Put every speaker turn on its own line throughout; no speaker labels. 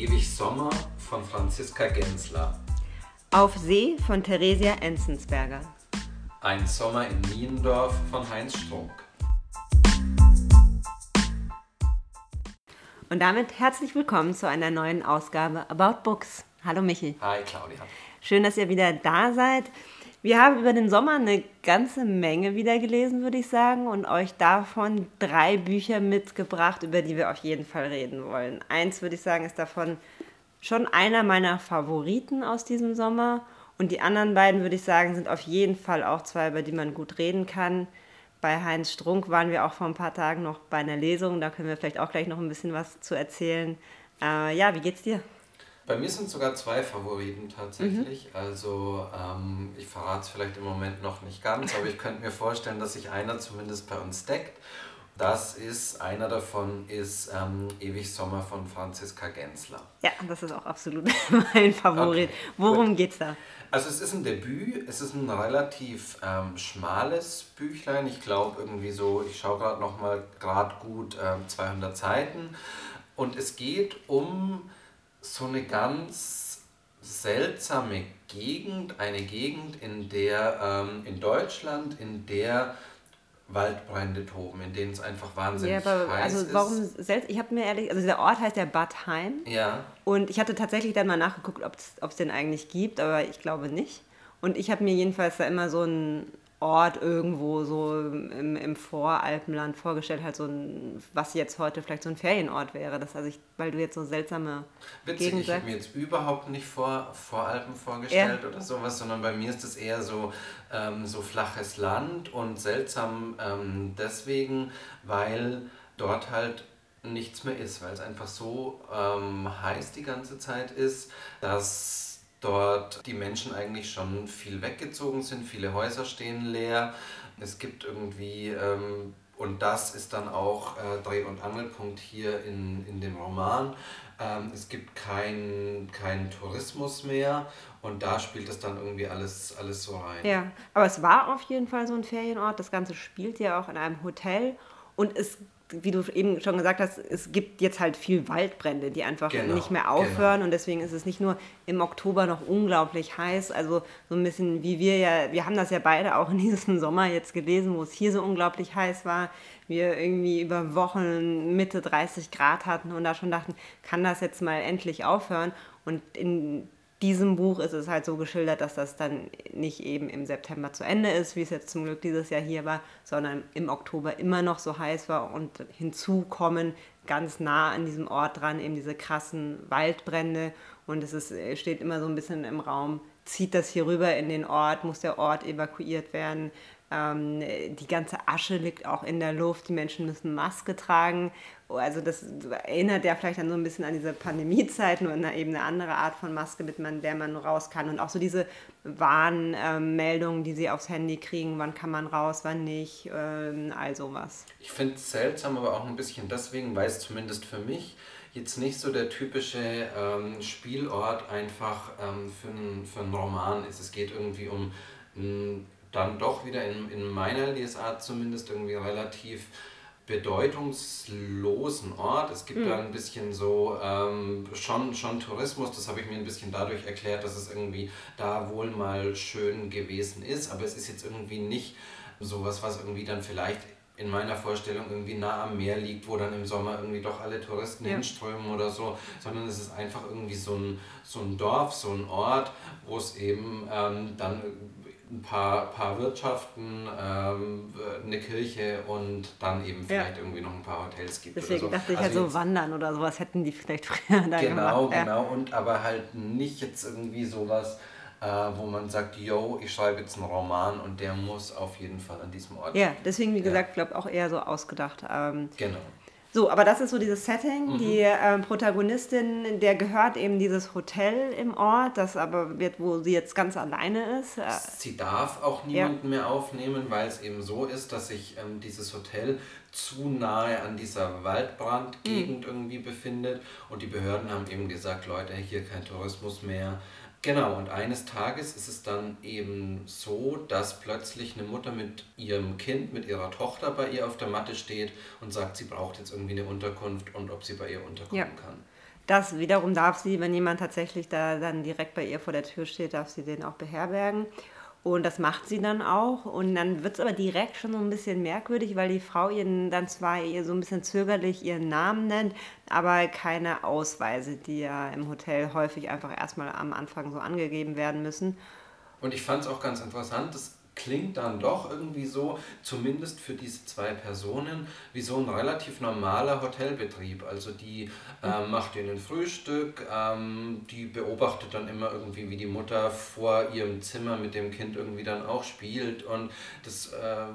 Ewig Sommer von Franziska Gensler.
Auf See von Theresia Enzensberger.
Ein Sommer in Niendorf von Heinz Strunk.
Und damit herzlich willkommen zu einer neuen Ausgabe About Books. Hallo Michi.
Hi Claudia.
Schön, dass ihr wieder da seid. Wir haben über den Sommer eine ganze Menge wieder gelesen, würde ich sagen, und euch davon drei Bücher mitgebracht, über die wir auf jeden Fall reden wollen. Eins, würde ich sagen, ist davon schon einer meiner Favoriten aus diesem Sommer. Und die anderen beiden, würde ich sagen, sind auf jeden Fall auch zwei, über die man gut reden kann. Bei Heinz Strunk waren wir auch vor ein paar Tagen noch bei einer Lesung. Da können wir vielleicht auch gleich noch ein bisschen was zu erzählen. Äh, ja, wie geht's dir?
Bei mir sind sogar zwei Favoriten tatsächlich. Mhm. Also ähm, ich verrate es vielleicht im Moment noch nicht ganz, aber ich könnte mir vorstellen, dass sich einer zumindest bei uns deckt. Das ist, einer davon ist ähm, Ewig Sommer von Franziska Gensler.
Ja, das ist auch absolut mein Favorit. Okay, Worum gut. geht's da?
Also es ist ein Debüt, es ist ein relativ ähm, schmales Büchlein. Ich glaube irgendwie so, ich schaue gerade nochmal gerade gut ähm, 200 Seiten. Und es geht um so eine ganz seltsame Gegend, eine Gegend, in der ähm, in Deutschland, in der Waldbrände toben, in denen es einfach wahnsinnig ja, aber, heiß
also warum ist. Selbst, ich habe mir ehrlich, also der Ort heißt ja Bad Heim.
Ja.
Und ich hatte tatsächlich dann mal nachgeguckt, ob es den eigentlich gibt, aber ich glaube nicht. Und ich habe mir jedenfalls da immer so ein Ort irgendwo so im, im Voralpenland vorgestellt, halt so ein, was jetzt heute vielleicht so ein Ferienort wäre. Das, also ich, weil du jetzt so seltsame
Witzig, Gegend ich habe mir jetzt überhaupt nicht vor, Voralpen vorgestellt ja. oder sowas, sondern bei mir ist es eher so, ähm, so flaches Land und seltsam ähm, deswegen, weil dort halt nichts mehr ist, weil es einfach so ähm, heiß die ganze Zeit ist, dass dort die Menschen eigentlich schon viel weggezogen sind, viele Häuser stehen leer. Es gibt irgendwie, ähm, und das ist dann auch äh, Dreh- und Angelpunkt hier in, in dem Roman, ähm, es gibt keinen kein Tourismus mehr und da spielt es dann irgendwie alles, alles so rein.
Ja, aber es war auf jeden Fall so ein Ferienort. Das Ganze spielt ja auch in einem Hotel und es wie du eben schon gesagt hast, es gibt jetzt halt viel Waldbrände, die einfach genau, nicht mehr aufhören. Genau. Und deswegen ist es nicht nur im Oktober noch unglaublich heiß. Also so ein bisschen wie wir ja, wir haben das ja beide auch in diesem Sommer jetzt gelesen, wo es hier so unglaublich heiß war. Wir irgendwie über Wochen Mitte 30 Grad hatten und da schon dachten, kann das jetzt mal endlich aufhören? Und in diesem Buch ist es halt so geschildert, dass das dann nicht eben im September zu Ende ist, wie es jetzt zum Glück dieses Jahr hier war, sondern im Oktober immer noch so heiß war und hinzu kommen ganz nah an diesem Ort dran eben diese krassen Waldbrände. Und es ist, steht immer so ein bisschen im Raum, zieht das hier rüber in den Ort, muss der Ort evakuiert werden, ähm, die ganze Asche liegt auch in der Luft, die Menschen müssen Maske tragen. Also das erinnert ja vielleicht dann so ein bisschen an diese Pandemiezeit, nur in eben eine andere Art von Maske, mit man, der man raus kann. Und auch so diese Warnmeldungen, die sie aufs Handy kriegen, wann kann man raus, wann nicht, ähm, all sowas.
Ich finde es seltsam, aber auch ein bisschen deswegen, weil es zumindest für mich jetzt nicht so der typische ähm, Spielort einfach ähm, für, ein, für einen Roman ist. Es geht irgendwie um ein dann doch wieder in, in meiner Lesart zumindest irgendwie relativ bedeutungslosen Ort. Es gibt mhm. da ein bisschen so ähm, schon, schon Tourismus, das habe ich mir ein bisschen dadurch erklärt, dass es irgendwie da wohl mal schön gewesen ist, aber es ist jetzt irgendwie nicht sowas, was irgendwie dann vielleicht in meiner Vorstellung irgendwie nah am Meer liegt, wo dann im Sommer irgendwie doch alle Touristen ja. hinströmen oder so, sondern es ist einfach irgendwie so ein, so ein Dorf, so ein Ort, wo es eben ähm, dann ein paar, paar Wirtschaften, ähm, eine Kirche und dann eben vielleicht ja. irgendwie noch ein paar Hotels gibt.
Deswegen
so.
dachte ich also halt so wandern oder sowas hätten die vielleicht früher
da Genau, gemacht. genau. Und aber halt nicht jetzt irgendwie sowas, äh, wo man sagt, yo, ich schreibe jetzt einen Roman und der muss auf jeden Fall an diesem Ort
Ja, deswegen, wie gesagt, glaube auch eher so ausgedacht. Ähm,
genau.
So, aber das ist so dieses Setting. Mhm. Die äh, Protagonistin, der gehört eben dieses Hotel im Ort, das aber wird, wo sie jetzt ganz alleine ist. Äh,
sie darf auch niemanden ja. mehr aufnehmen, weil es eben so ist, dass sich ähm, dieses Hotel zu nahe an dieser Waldbrandgegend mhm. irgendwie befindet. Und die Behörden haben eben gesagt, Leute, hier kein Tourismus mehr. Genau, und eines Tages ist es dann eben so, dass plötzlich eine Mutter mit ihrem Kind, mit ihrer Tochter bei ihr auf der Matte steht und sagt, sie braucht jetzt irgendwie eine Unterkunft und ob sie bei ihr unterkommen ja. kann.
Das wiederum darf sie, wenn jemand tatsächlich da dann direkt bei ihr vor der Tür steht, darf sie den auch beherbergen. Und das macht sie dann auch. Und dann wird es aber direkt schon so ein bisschen merkwürdig, weil die Frau ihren dann zwar ihr so ein bisschen zögerlich ihren Namen nennt, aber keine Ausweise, die ja im Hotel häufig einfach erstmal am Anfang so angegeben werden müssen.
Und ich fand es auch ganz interessant, dass klingt dann doch irgendwie so, zumindest für diese zwei Personen, wie so ein relativ normaler Hotelbetrieb. Also die äh, macht ihnen Frühstück, ähm, die beobachtet dann immer irgendwie, wie die Mutter vor ihrem Zimmer mit dem Kind irgendwie dann auch spielt und das äh,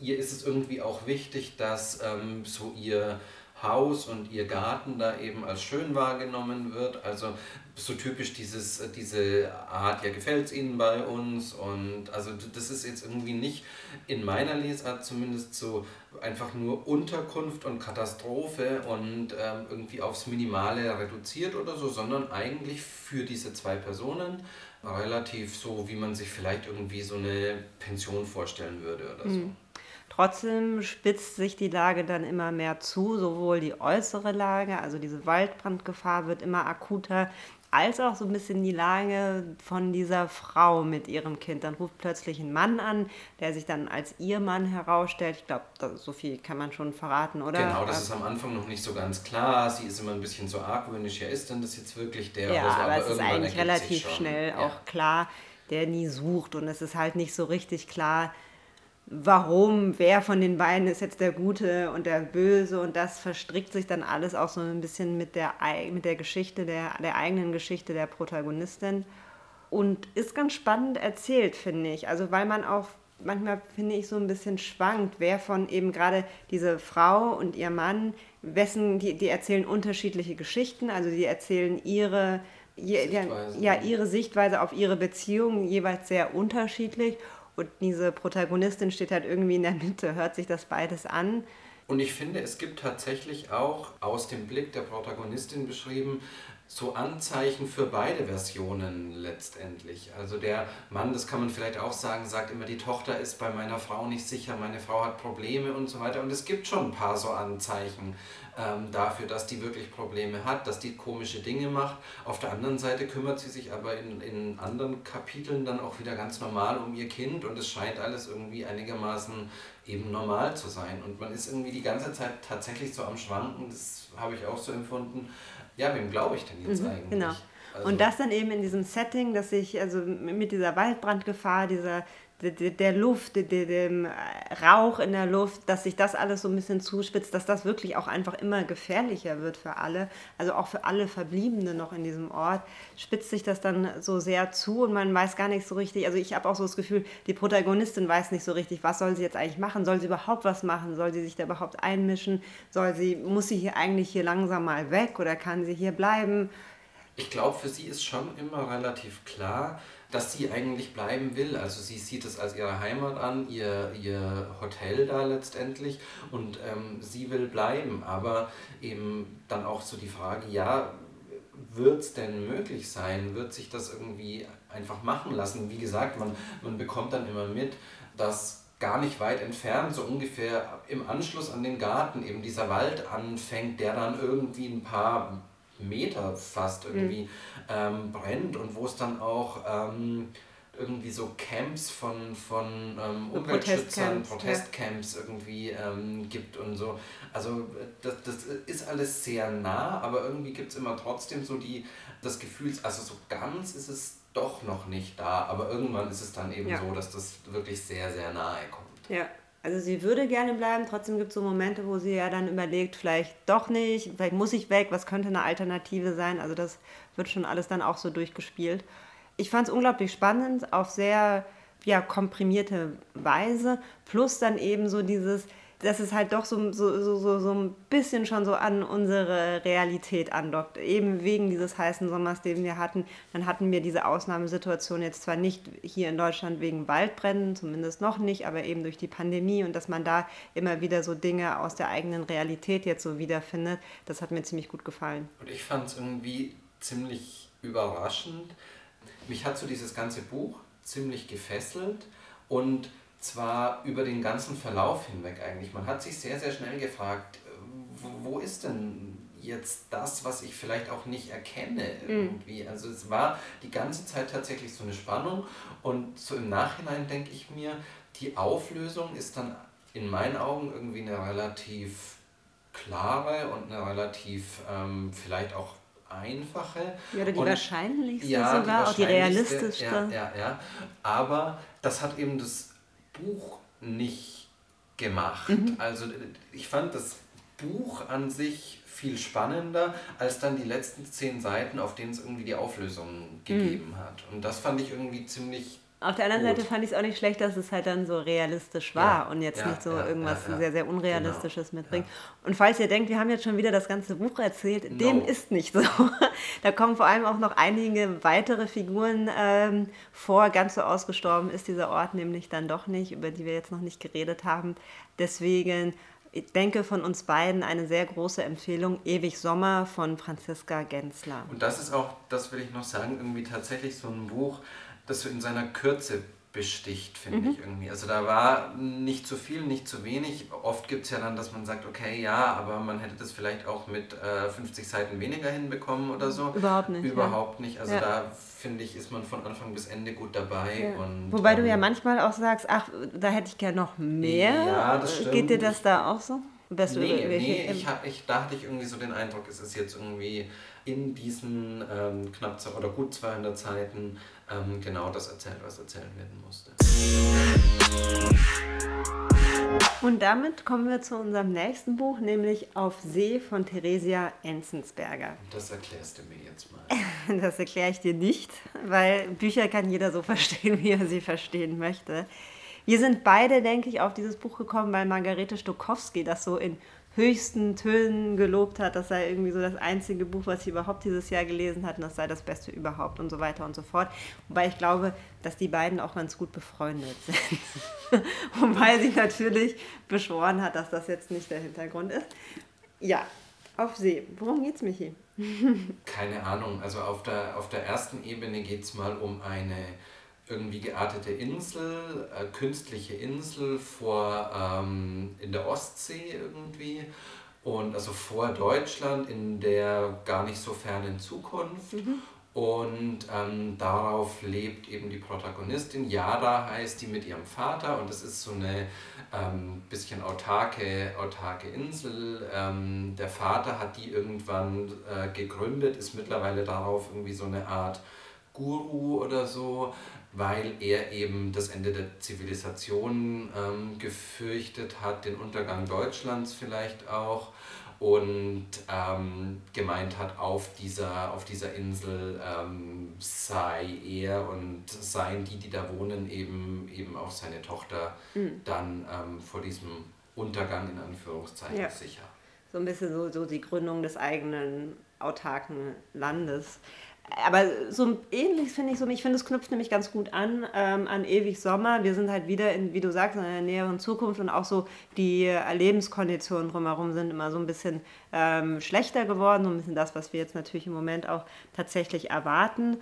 ihr ist es irgendwie auch wichtig, dass ähm, so ihr Haus und ihr Garten da eben als schön wahrgenommen wird. Also so typisch dieses, äh, diese Art, ja, gefällt es Ihnen bei uns? Und also das ist jetzt irgendwie nicht in meiner Lesart zumindest so einfach nur Unterkunft und Katastrophe und ähm, irgendwie aufs Minimale reduziert oder so, sondern eigentlich für diese zwei Personen relativ so, wie man sich vielleicht irgendwie so eine Pension vorstellen würde oder so. Mhm.
Trotzdem spitzt sich die Lage dann immer mehr zu, sowohl die äußere Lage, also diese Waldbrandgefahr wird immer akuter, als auch so ein bisschen die Lage von dieser Frau mit ihrem Kind. Dann ruft plötzlich ein Mann an, der sich dann als ihr Mann herausstellt. Ich glaube, so viel kann man schon verraten, oder?
Genau, das ist am Anfang noch nicht so ganz klar. Sie ist immer ein bisschen so argwöhnisch. Ja, ist denn das jetzt wirklich der?
Ja, aber, aber es ist eigentlich relativ schnell ja. auch klar, der nie sucht. Und es ist halt nicht so richtig klar, warum, wer von den beiden ist jetzt der Gute und der Böse? Und das verstrickt sich dann alles auch so ein bisschen mit der, mit der Geschichte, der, der eigenen Geschichte der Protagonistin. Und ist ganz spannend erzählt, finde ich. Also weil man auch manchmal, finde ich, so ein bisschen schwankt, wer von eben gerade diese Frau und ihr Mann, wessen, die, die erzählen unterschiedliche Geschichten, also die erzählen ihre, je, ja, ihre Sichtweise auf ihre Beziehung jeweils sehr unterschiedlich und diese Protagonistin steht halt irgendwie in der Mitte, hört sich das beides an.
Und ich finde, es gibt tatsächlich auch aus dem Blick der Protagonistin beschrieben, so Anzeichen für beide Versionen letztendlich. Also der Mann, das kann man vielleicht auch sagen, sagt immer, die Tochter ist bei meiner Frau nicht sicher, meine Frau hat Probleme und so weiter. Und es gibt schon ein paar so Anzeichen ähm, dafür, dass die wirklich Probleme hat, dass die komische Dinge macht. Auf der anderen Seite kümmert sie sich aber in, in anderen Kapiteln dann auch wieder ganz normal um ihr Kind und es scheint alles irgendwie einigermaßen eben normal zu sein. Und man ist irgendwie die ganze Zeit tatsächlich so am Schwanken, das habe ich auch so empfunden ja, wem glaube ich denn jetzt mhm, eigentlich?
Genau. Also und das dann eben in diesem Setting, dass ich also mit dieser Waldbrandgefahr, dieser der, Luft, dem Rauch in der Luft, dass sich das alles so ein bisschen zuspitzt, dass das wirklich auch einfach immer gefährlicher wird für alle, also auch für alle Verbliebenen noch in diesem Ort, spitzt sich das dann so sehr zu und man weiß gar nicht so richtig, also ich habe auch so das Gefühl, die Protagonistin weiß nicht so richtig, was soll sie jetzt eigentlich machen, soll sie überhaupt was machen, soll sie sich da überhaupt einmischen, soll sie, muss sie hier eigentlich hier langsam mal weg oder kann sie hier bleiben?
Ich glaube, für sie ist schon immer relativ klar, dass sie eigentlich bleiben will. Also sie sieht es als ihre Heimat an, ihr, ihr Hotel da letztendlich und ähm, sie will bleiben. Aber eben dann auch so die Frage, ja, wird es denn möglich sein? Wird sich das irgendwie einfach machen lassen? Wie gesagt, man, man bekommt dann immer mit, dass gar nicht weit entfernt, so ungefähr im Anschluss an den Garten eben dieser Wald anfängt, der dann irgendwie ein paar Meter fast irgendwie mhm. ähm, brennt und wo es dann auch ähm, irgendwie so Camps von, von ähm, Umweltschützern, Protestcamps, Protestcamps ja. irgendwie ähm, gibt und so. Also das, das ist alles sehr nah, aber irgendwie gibt es immer trotzdem so die, das Gefühl, also so ganz ist es doch noch nicht da, aber irgendwann ist es dann eben ja. so, dass das wirklich sehr, sehr nahe kommt.
Ja, also sie würde gerne bleiben, trotzdem gibt es so Momente, wo sie ja dann überlegt, vielleicht doch nicht, vielleicht muss ich weg, was könnte eine Alternative sein. Also das wird schon alles dann auch so durchgespielt. Ich fand es unglaublich spannend, auf sehr ja, komprimierte Weise, plus dann eben so dieses, dass es halt doch so, so, so, so ein bisschen schon so an unsere Realität andockt. Eben wegen dieses heißen Sommers, den wir hatten. Dann hatten wir diese Ausnahmesituation jetzt zwar nicht hier in Deutschland wegen Waldbränden, zumindest noch nicht, aber eben durch die Pandemie und dass man da immer wieder so Dinge aus der eigenen Realität jetzt so wiederfindet, das hat mir ziemlich gut gefallen.
Und ich fand es irgendwie ziemlich überraschend. Mich hat so dieses ganze Buch ziemlich gefesselt und zwar über den ganzen Verlauf hinweg eigentlich. Man hat sich sehr, sehr schnell gefragt, wo ist denn jetzt das, was ich vielleicht auch nicht erkenne mhm. irgendwie. Mhm. Also es war die ganze Zeit tatsächlich so eine Spannung und so im Nachhinein denke ich mir, die Auflösung ist dann in meinen Augen irgendwie eine relativ klare und eine relativ ähm, vielleicht auch einfache.
Ja, oder die und, wahrscheinlichste ja, sogar, die auch die realistischste.
Ja, ja, ja. Aber das hat eben das Buch nicht gemacht. Mhm. Also ich fand das Buch an sich viel spannender als dann die letzten zehn Seiten, auf denen es irgendwie die Auflösung gegeben mhm. hat. Und das fand ich irgendwie ziemlich
auf der anderen Gut. Seite fand ich es auch nicht schlecht, dass es halt dann so realistisch war ja, und jetzt ja, nicht so ja, irgendwas sehr, sehr Unrealistisches genau. mitbringt. Und falls ihr denkt, wir haben jetzt schon wieder das ganze Buch erzählt, no. dem ist nicht so. da kommen vor allem auch noch einige weitere Figuren ähm, vor. Ganz so ausgestorben ist dieser Ort nämlich dann doch nicht, über die wir jetzt noch nicht geredet haben. Deswegen ich denke von uns beiden eine sehr große Empfehlung, Ewig Sommer von Franziska Gensler.
Und das ist auch, das will ich noch sagen, irgendwie tatsächlich so ein Buch, das in seiner Kürze besticht, finde mhm. ich irgendwie. Also da war nicht zu viel, nicht zu wenig. Oft gibt es ja dann, dass man sagt, okay, ja, aber man hätte das vielleicht auch mit äh, 50 Seiten weniger hinbekommen oder so.
Überhaupt nicht.
Überhaupt ja. nicht. Also ja. da finde ich, ist man von Anfang bis Ende gut dabei. Ja. Und,
Wobei ähm, du ja ähm, manchmal auch sagst, ach, da hätte ich gerne noch mehr. Ja, das stimmt. Geht dir das da auch so?
Bist nee, nee ich, ich, da hatte ich irgendwie so den Eindruck, es ist jetzt irgendwie in diesen ähm, knapp oder gut 200 Seiten ähm, genau das erzählt, was erzählt werden musste.
Und damit kommen wir zu unserem nächsten Buch, nämlich Auf See von Theresia Enzensberger.
Das erklärst du mir jetzt mal.
Das erkläre ich dir nicht, weil Bücher kann jeder so verstehen, wie er sie verstehen möchte. Wir sind beide, denke ich, auf dieses Buch gekommen, weil Margarete Stokowski das so in höchsten Tönen gelobt hat, das sei irgendwie so das einzige Buch, was sie überhaupt dieses Jahr gelesen hat und das sei das Beste überhaupt und so weiter und so fort. Wobei ich glaube, dass die beiden auch ganz gut befreundet sind. Wobei sie natürlich beschworen hat, dass das jetzt nicht der Hintergrund ist. Ja, auf See. Worum geht's, Michi?
Keine Ahnung. Also auf der, auf der ersten Ebene geht es mal um eine irgendwie geartete Insel, äh, künstliche Insel vor ähm, in der Ostsee irgendwie und also vor Deutschland in der gar nicht so fernen Zukunft. Mhm. Und ähm, darauf lebt eben die Protagonistin. Yara heißt die mit ihrem Vater und das ist so eine ähm, bisschen autarke, autarke Insel. Ähm, der Vater hat die irgendwann äh, gegründet, ist mittlerweile darauf irgendwie so eine Art Guru oder so weil er eben das Ende der Zivilisation ähm, gefürchtet hat, den Untergang Deutschlands vielleicht auch und ähm, gemeint hat, auf dieser, auf dieser Insel ähm, sei er und seien die, die da wohnen, eben, eben auch seine Tochter mhm. dann ähm, vor diesem Untergang in Anführungszeichen ja. sicher.
So ein bisschen so, so die Gründung des eigenen autarken Landes aber so ähnlich finde ich so, ich finde, es knüpft nämlich ganz gut an, ähm, an ewig Sommer. Wir sind halt wieder in, wie du sagst, in einer näheren Zukunft und auch so die Lebenskonditionen drumherum sind immer so ein bisschen ähm, schlechter geworden, so ein bisschen das, was wir jetzt natürlich im Moment auch tatsächlich erwarten.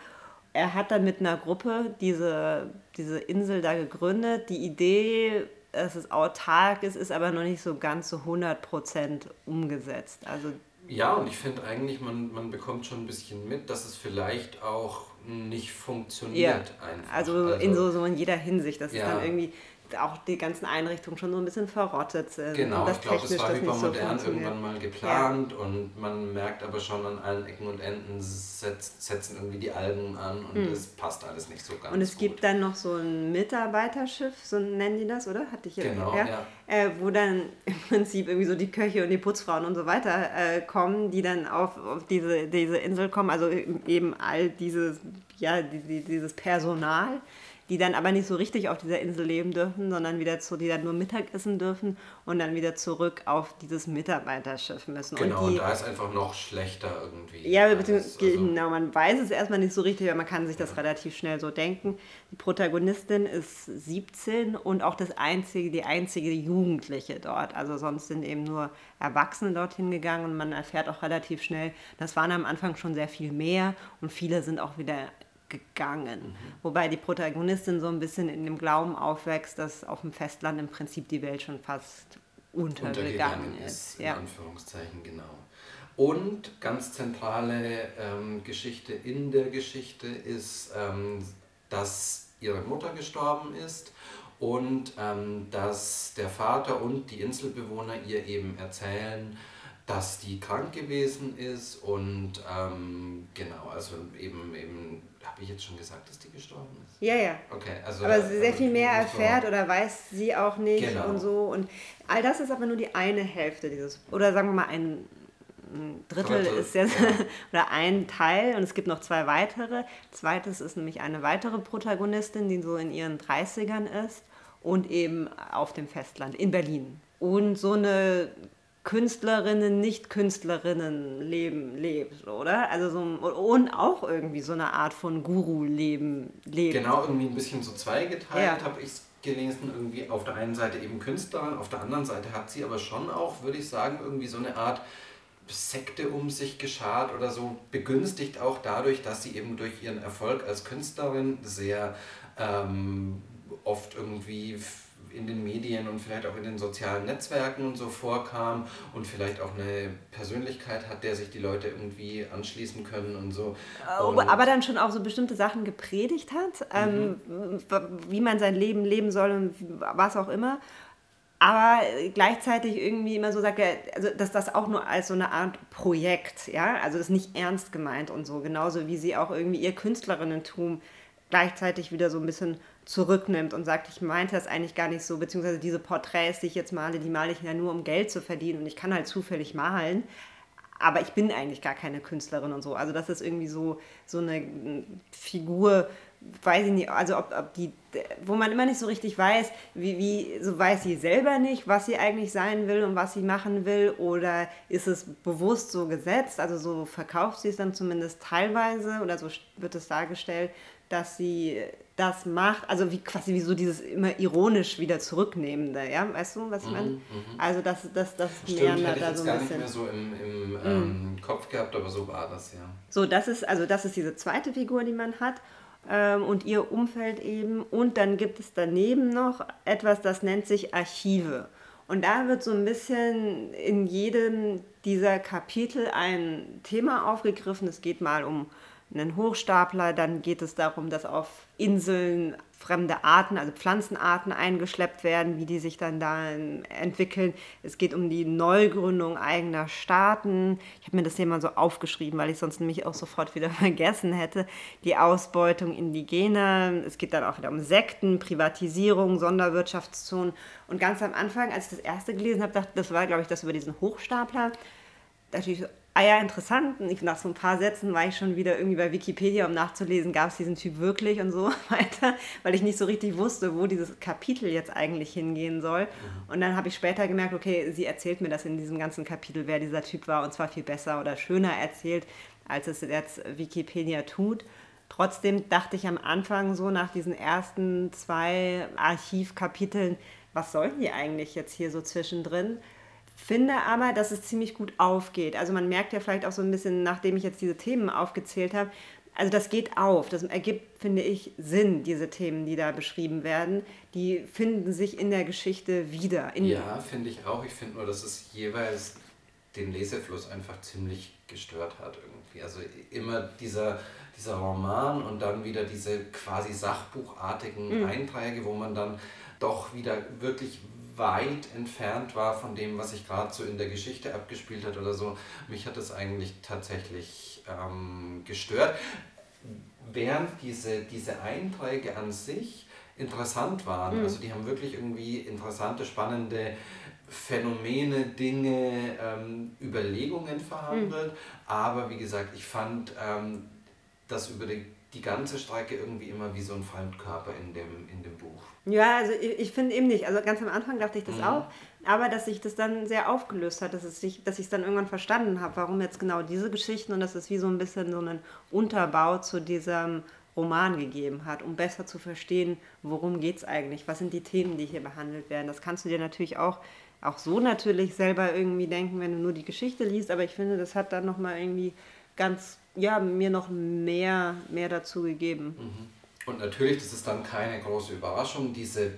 Er hat dann mit einer Gruppe diese, diese Insel da gegründet. Die Idee, dass es autark ist, ist aber noch nicht so ganz so 100 Prozent umgesetzt. Also
ja, und ich finde eigentlich, man, man bekommt schon ein bisschen mit, dass es vielleicht auch nicht funktioniert.
Ja, einfach. Also, also in so, so in jeder Hinsicht. Das ja. ist dann irgendwie auch die ganzen Einrichtungen schon so ein bisschen verrottet sind.
Genau, ich glaube, es war hypermodern so irgendwann mal geplant ja. und man merkt aber schon an allen Ecken und Enden setzt, setzen irgendwie die Algen an und hm. es passt alles nicht so ganz
Und es gut. gibt dann noch so ein Mitarbeiterschiff, so nennen die das, oder? Hatte ich jetzt genau, ja. Äh, wo dann im Prinzip irgendwie so die Köche und die Putzfrauen und so weiter äh, kommen, die dann auf, auf diese, diese Insel kommen, also eben all dieses, ja, die, die, dieses Personal die dann aber nicht so richtig auf dieser Insel leben dürfen, sondern wieder zu, die dann nur Mittag essen dürfen und dann wieder zurück auf dieses Mitarbeiterschiff müssen.
Genau,
und,
die, und da ist einfach noch schlechter irgendwie.
Ja, beziehungsweise, also, genau, man weiß es erstmal nicht so richtig, aber man kann sich das ja. relativ schnell so denken. Die Protagonistin ist 17 und auch das einzige, die einzige Jugendliche dort. Also sonst sind eben nur Erwachsene dorthin gegangen und man erfährt auch relativ schnell, das waren am Anfang schon sehr viel mehr und viele sind auch wieder gegangen. Mhm. Wobei die Protagonistin so ein bisschen in dem Glauben aufwächst, dass auf dem Festland im Prinzip die Welt schon fast untergegangen, ist.
In ja. Anführungszeichen, genau. Und ganz zentrale ähm, Geschichte in der Geschichte ist, ähm, dass ihre Mutter gestorben ist und ähm, dass der Vater und die Inselbewohner ihr eben erzählen, dass die krank gewesen ist und ähm, genau, also eben, eben habe ich jetzt schon gesagt, dass die gestorben ist?
Ja, ja.
Okay, also.
Aber sie sehr viel mehr erfährt oder weiß sie auch nicht genau. und so. Und all das ist aber nur die eine Hälfte dieses, oder sagen wir mal ein Drittel, Drittel ist jetzt, ja. oder ein Teil und es gibt noch zwei weitere. Zweites ist nämlich eine weitere Protagonistin, die so in ihren 30ern ist und eben auf dem Festland in Berlin. Und so eine Künstlerinnen, Nicht-Künstlerinnen-Leben lebt, oder? Also so, und auch irgendwie so eine Art von Guru-Leben lebt.
Genau, irgendwie ein bisschen so zweigeteilt ja. habe ich es gelesen. Irgendwie auf der einen Seite eben Künstlerin, auf der anderen Seite hat sie aber schon auch, würde ich sagen, irgendwie so eine Art Sekte um sich geschart oder so, begünstigt auch dadurch, dass sie eben durch ihren Erfolg als Künstlerin sehr ähm, oft irgendwie in den Medien und vielleicht auch in den sozialen Netzwerken und so vorkam und vielleicht auch eine Persönlichkeit hat, der sich die Leute irgendwie anschließen können und so.
Oh, und aber dann schon auch so bestimmte Sachen gepredigt hat, ähm, mhm. wie man sein Leben leben soll und was auch immer. Aber gleichzeitig irgendwie immer so sagt, also dass das auch nur als so eine Art Projekt, ja, also das ist nicht ernst gemeint und so, genauso wie sie auch irgendwie ihr Künstlerinnentum gleichzeitig wieder so ein bisschen zurücknimmt und sagt, ich meinte das eigentlich gar nicht so, beziehungsweise diese Porträts, die ich jetzt male, die male ich ja nur, um Geld zu verdienen und ich kann halt zufällig malen, aber ich bin eigentlich gar keine Künstlerin und so. Also das ist irgendwie so, so eine Figur, weiß ich nicht, also ob, ob die, wo man immer nicht so richtig weiß, wie, wie, so weiß sie selber nicht, was sie eigentlich sein will und was sie machen will, oder ist es bewusst so gesetzt, also so verkauft sie es dann zumindest teilweise, oder so wird es dargestellt, dass sie das macht, also wie quasi wie so dieses immer ironisch wieder zurücknehmende, ja, weißt du, was ich meine? Mm, mm. Also das, das, das
Stimmt, hätte ich da so ein gar bisschen. nicht mehr so im, im mm. ähm, Kopf gehabt, aber so war das, ja.
So, das ist, also das ist diese zweite Figur, die man hat ähm, und ihr Umfeld eben und dann gibt es daneben noch etwas, das nennt sich Archive. Und da wird so ein bisschen in jedem dieser Kapitel ein Thema aufgegriffen. Es geht mal um einen Hochstapler. Dann geht es darum, dass auf Inseln fremde Arten, also Pflanzenarten eingeschleppt werden, wie die sich dann da entwickeln. Es geht um die Neugründung eigener Staaten. Ich habe mir das Thema so aufgeschrieben, weil ich sonst nämlich auch sofort wieder vergessen hätte. Die Ausbeutung indigener. Es geht dann auch wieder um Sekten, Privatisierung, Sonderwirtschaftszonen. Und ganz am Anfang, als ich das erste gelesen habe, dachte das war, glaube ich, das über diesen Hochstapler. Da dachte ich so, ah ja, interessant. Und nach so ein paar Sätzen war ich schon wieder irgendwie bei Wikipedia, um nachzulesen, gab es diesen Typ wirklich und so weiter, weil ich nicht so richtig wusste, wo dieses Kapitel jetzt eigentlich hingehen soll. Mhm. Und dann habe ich später gemerkt, okay, sie erzählt mir das in diesem ganzen Kapitel, wer dieser Typ war, und zwar viel besser oder schöner erzählt, als es jetzt Wikipedia tut. Trotzdem dachte ich am Anfang so nach diesen ersten zwei Archivkapiteln, was sollen die eigentlich jetzt hier so zwischendrin? Finde aber, dass es ziemlich gut aufgeht. Also man merkt ja vielleicht auch so ein bisschen, nachdem ich jetzt diese Themen aufgezählt habe, also das geht auf. Das ergibt, finde ich, Sinn, diese Themen, die da beschrieben werden. Die finden sich in der Geschichte wieder.
ja, finde ich auch. Ich finde nur, dass es jeweils den Lesefluss einfach ziemlich gestört hat irgendwie. Also immer dieser, dieser Roman und dann wieder diese quasi sachbuchartigen mhm. Einträge, wo man dann doch wieder wirklich weit entfernt war von dem, was sich gerade so in der Geschichte abgespielt hat oder so. Mich hat es eigentlich tatsächlich ähm, gestört. Während diese, diese Einträge an sich interessant waren, mhm. also die haben wirklich irgendwie interessante, spannende Phänomene, Dinge, ähm, Überlegungen verhandelt. Mhm. Aber wie gesagt, ich fand ähm, das über die die ganze Strecke irgendwie immer wie so ein Fremdkörper in dem, in dem Buch.
Ja, also ich, ich finde eben nicht. Also ganz am Anfang dachte ich das mhm. auch, aber dass sich das dann sehr aufgelöst hat, dass, es sich, dass ich es dann irgendwann verstanden habe, warum jetzt genau diese Geschichten und dass es wie so ein bisschen so einen Unterbau zu diesem Roman gegeben hat, um besser zu verstehen, worum geht es eigentlich, was sind die Themen, die hier behandelt werden. Das kannst du dir natürlich auch, auch so natürlich selber irgendwie denken, wenn du nur die Geschichte liest, aber ich finde, das hat dann nochmal irgendwie ganz ja, mir noch mehr, mehr dazu gegeben.
Mhm. Und natürlich, das ist dann keine große Überraschung, diese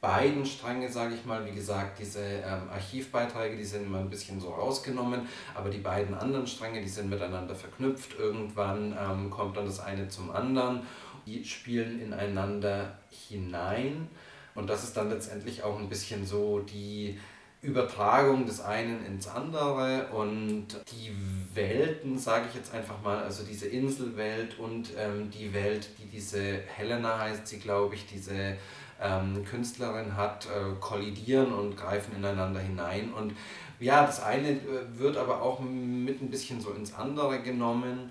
beiden Stränge, sage ich mal, wie gesagt, diese ähm, Archivbeiträge, die sind immer ein bisschen so rausgenommen, aber die beiden anderen Stränge, die sind miteinander verknüpft. Irgendwann ähm, kommt dann das eine zum anderen, die spielen ineinander hinein und das ist dann letztendlich auch ein bisschen so die Übertragung des einen ins andere und die Welten, sage ich jetzt einfach mal, also diese Inselwelt und ähm, die Welt, die diese Helena heißt sie, glaube ich, diese ähm, Künstlerin hat, äh, kollidieren und greifen ineinander hinein. Und ja, das eine äh, wird aber auch mit ein bisschen so ins andere genommen.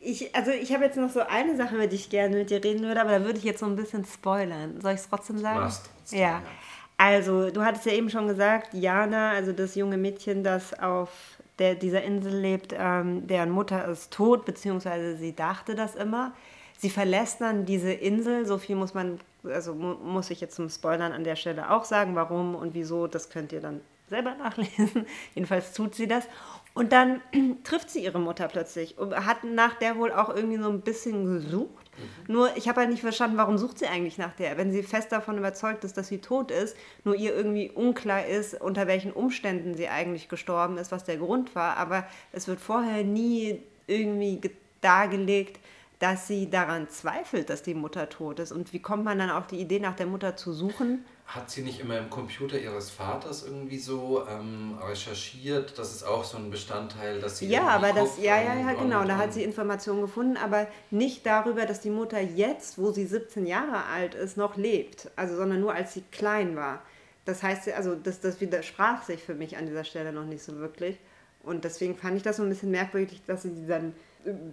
Ich, also ich habe jetzt noch so eine Sache, über die ich gerne mit dir reden würde, aber da würde ich jetzt so ein bisschen spoilern. Soll ich es trotzdem sagen? Machst trotzdem, ja. ja. Also, du hattest ja eben schon gesagt, Jana, also das junge Mädchen, das auf der, dieser Insel lebt, ähm, deren Mutter ist tot, beziehungsweise sie dachte das immer. Sie verlässt dann diese Insel, so viel muss man, also mu muss ich jetzt zum Spoilern an der Stelle auch sagen, warum und wieso, das könnt ihr dann selber nachlesen. Jedenfalls tut sie das. Und dann trifft sie ihre Mutter plötzlich und hat nach der wohl auch irgendwie so ein bisschen gesucht. Mhm. Nur ich habe halt nicht verstanden, warum sucht sie eigentlich nach der, wenn sie fest davon überzeugt ist, dass sie tot ist, nur ihr irgendwie unklar ist, unter welchen Umständen sie eigentlich gestorben ist, was der Grund war. Aber es wird vorher nie irgendwie dargelegt, dass sie daran zweifelt, dass die Mutter tot ist. Und wie kommt man dann auf die Idee, nach der Mutter zu suchen?
Hat sie nicht immer im Computer ihres Vaters irgendwie so ähm, recherchiert? Das ist auch so ein Bestandteil, dass sie.
Ja, aber das, ja, ja, ja, genau. Und, da hat sie Informationen gefunden, aber nicht darüber, dass die Mutter jetzt, wo sie 17 Jahre alt ist, noch lebt. Also, sondern nur als sie klein war. Das heißt, also das, das widersprach sich für mich an dieser Stelle noch nicht so wirklich. Und deswegen fand ich das so ein bisschen merkwürdig, dass sie dann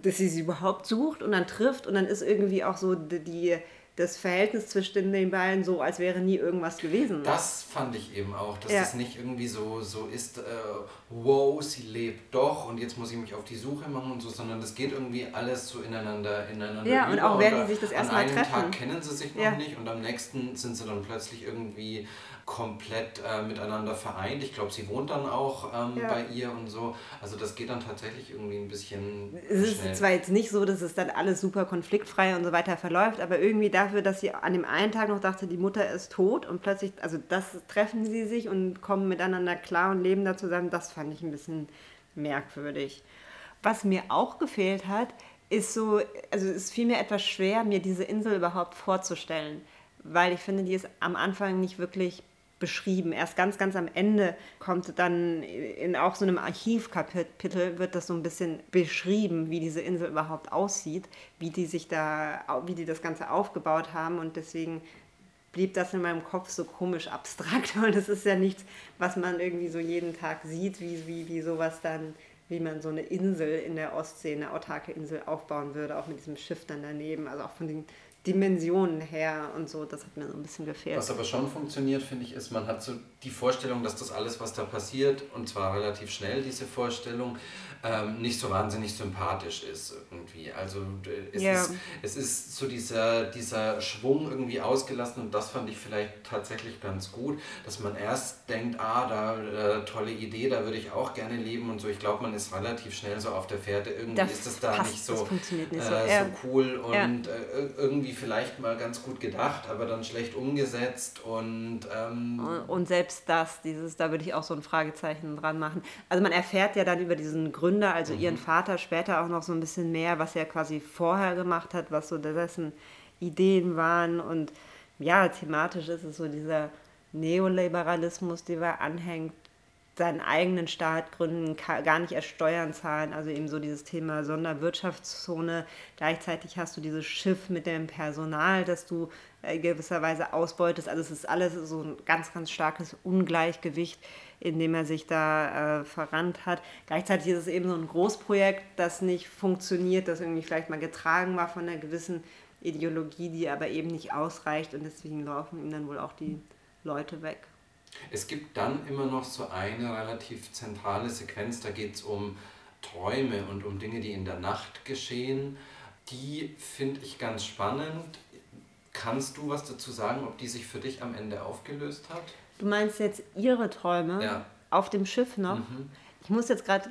dass sie sie überhaupt sucht und dann trifft und dann ist irgendwie auch so die, das Verhältnis zwischen den beiden so, als wäre nie irgendwas gewesen.
Das fand ich eben auch, dass ja. das nicht irgendwie so, so ist, äh, wow, sie lebt doch und jetzt muss ich mich auf die Suche machen und so, sondern das geht irgendwie alles so ineinander, ineinander
Ja, über. und auch wenn die sich das erstmal treffen.
An einem Tag kennen sie sich noch ja. nicht und am nächsten sind sie dann plötzlich irgendwie komplett äh, miteinander vereint. Ich glaube, sie wohnt dann auch ähm, ja. bei ihr und so. Also das geht dann tatsächlich irgendwie ein bisschen.
Es schnell. ist zwar jetzt nicht so, dass es dann alles super konfliktfrei und so weiter verläuft, aber irgendwie dafür, dass sie an dem einen Tag noch dachte, die Mutter ist tot und plötzlich, also das treffen sie sich und kommen miteinander klar und leben da zusammen, das fand ich ein bisschen merkwürdig. Was mir auch gefehlt hat, ist so, also es fiel mir etwas schwer, mir diese Insel überhaupt vorzustellen, weil ich finde, die ist am Anfang nicht wirklich beschrieben. Erst ganz, ganz am Ende kommt dann in auch so einem Archivkapitel wird das so ein bisschen beschrieben, wie diese Insel überhaupt aussieht, wie die sich da, wie die das Ganze aufgebaut haben. Und deswegen blieb das in meinem Kopf so komisch abstrakt. Und es ist ja nichts, was man irgendwie so jeden Tag sieht, wie, wie, wie sowas dann wie man so eine Insel in der Ostsee, eine autarke Insel aufbauen würde, auch mit diesem Schiff dann daneben, also auch von den Dimensionen her und so, das hat mir so ein bisschen gefehlt.
Was aber schon funktioniert, finde ich, ist, man hat so die Vorstellung, dass das alles, was da passiert, und zwar relativ schnell, diese Vorstellung, ähm, nicht so wahnsinnig sympathisch ist irgendwie. Also es, ja. ist, es ist so dieser, dieser Schwung irgendwie ausgelassen und das fand ich vielleicht tatsächlich ganz gut, dass man erst denkt, ah, da äh, tolle Idee, da würde ich auch gerne leben und so. Ich glaube, man ist relativ schnell so auf der Fährte. Irgendwie das ist das da passt, nicht so, nicht äh, so. Ja. so. cool und ja. äh, irgendwie vielleicht mal ganz gut gedacht, aber dann schlecht umgesetzt und ähm,
und selbst das, dieses, da würde ich auch so ein Fragezeichen dran machen. Also man erfährt ja dann über diesen Gründen Gründer, also mhm. ihren Vater, später auch noch so ein bisschen mehr, was er quasi vorher gemacht hat, was so dessen Ideen waren. Und ja, thematisch ist es so dieser Neoliberalismus, der er anhängt, seinen eigenen Staat gründen, gar nicht erst Steuern zahlen, also eben so dieses Thema Sonderwirtschaftszone. Gleichzeitig hast du dieses Schiff mit dem Personal, das du äh, gewisserweise ausbeutest. Also es ist alles so ein ganz, ganz starkes Ungleichgewicht in dem er sich da äh, verrannt hat. Gleichzeitig ist es eben so ein Großprojekt, das nicht funktioniert, das irgendwie vielleicht mal getragen war von einer gewissen Ideologie, die aber eben nicht ausreicht und deswegen laufen ihm dann wohl auch die Leute weg.
Es gibt dann immer noch so eine relativ zentrale Sequenz, da geht es um Träume und um Dinge, die in der Nacht geschehen. Die finde ich ganz spannend. Kannst du was dazu sagen, ob die sich für dich am Ende aufgelöst hat?
Du meinst jetzt ihre Träume ja. auf dem Schiff noch? Mhm. Ich muss jetzt gerade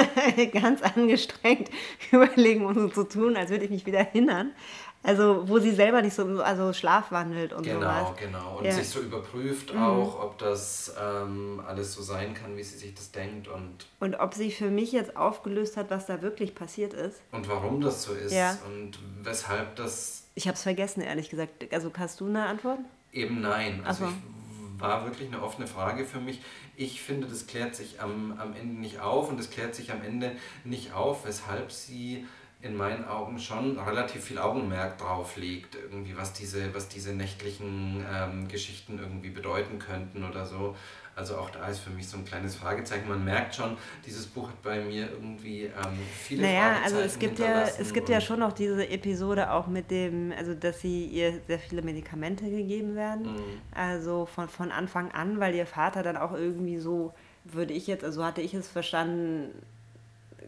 ganz angestrengt überlegen, um so zu tun, als würde ich mich wieder erinnern. Also wo sie selber nicht so also schlafwandelt und
genau,
sowas.
Genau, genau. Und ja. sich so überprüft mhm. auch, ob das ähm, alles so sein kann, wie sie sich das denkt. Und,
und ob sie für mich jetzt aufgelöst hat, was da wirklich passiert ist.
Und warum das so ist ja. und weshalb das...
Ich habe es vergessen, ehrlich gesagt. Also hast du eine Antwort?
Eben nein. Also so. War wirklich eine offene Frage für mich. Ich finde, das klärt sich am, am Ende nicht auf und es klärt sich am Ende nicht auf, weshalb sie in meinen Augen schon relativ viel Augenmerk drauf legt, irgendwie was diese, was diese nächtlichen ähm, Geschichten irgendwie bedeuten könnten oder so. Also auch da ist für mich so ein kleines Fragezeichen. Man merkt schon, dieses Buch hat bei mir irgendwie ähm, viele naja,
also es gibt ja es gibt ja schon noch diese Episode auch mit dem, also dass sie ihr sehr viele Medikamente gegeben werden. Mhm. Also von, von Anfang an, weil ihr Vater dann auch irgendwie so, würde ich jetzt, also hatte ich es verstanden,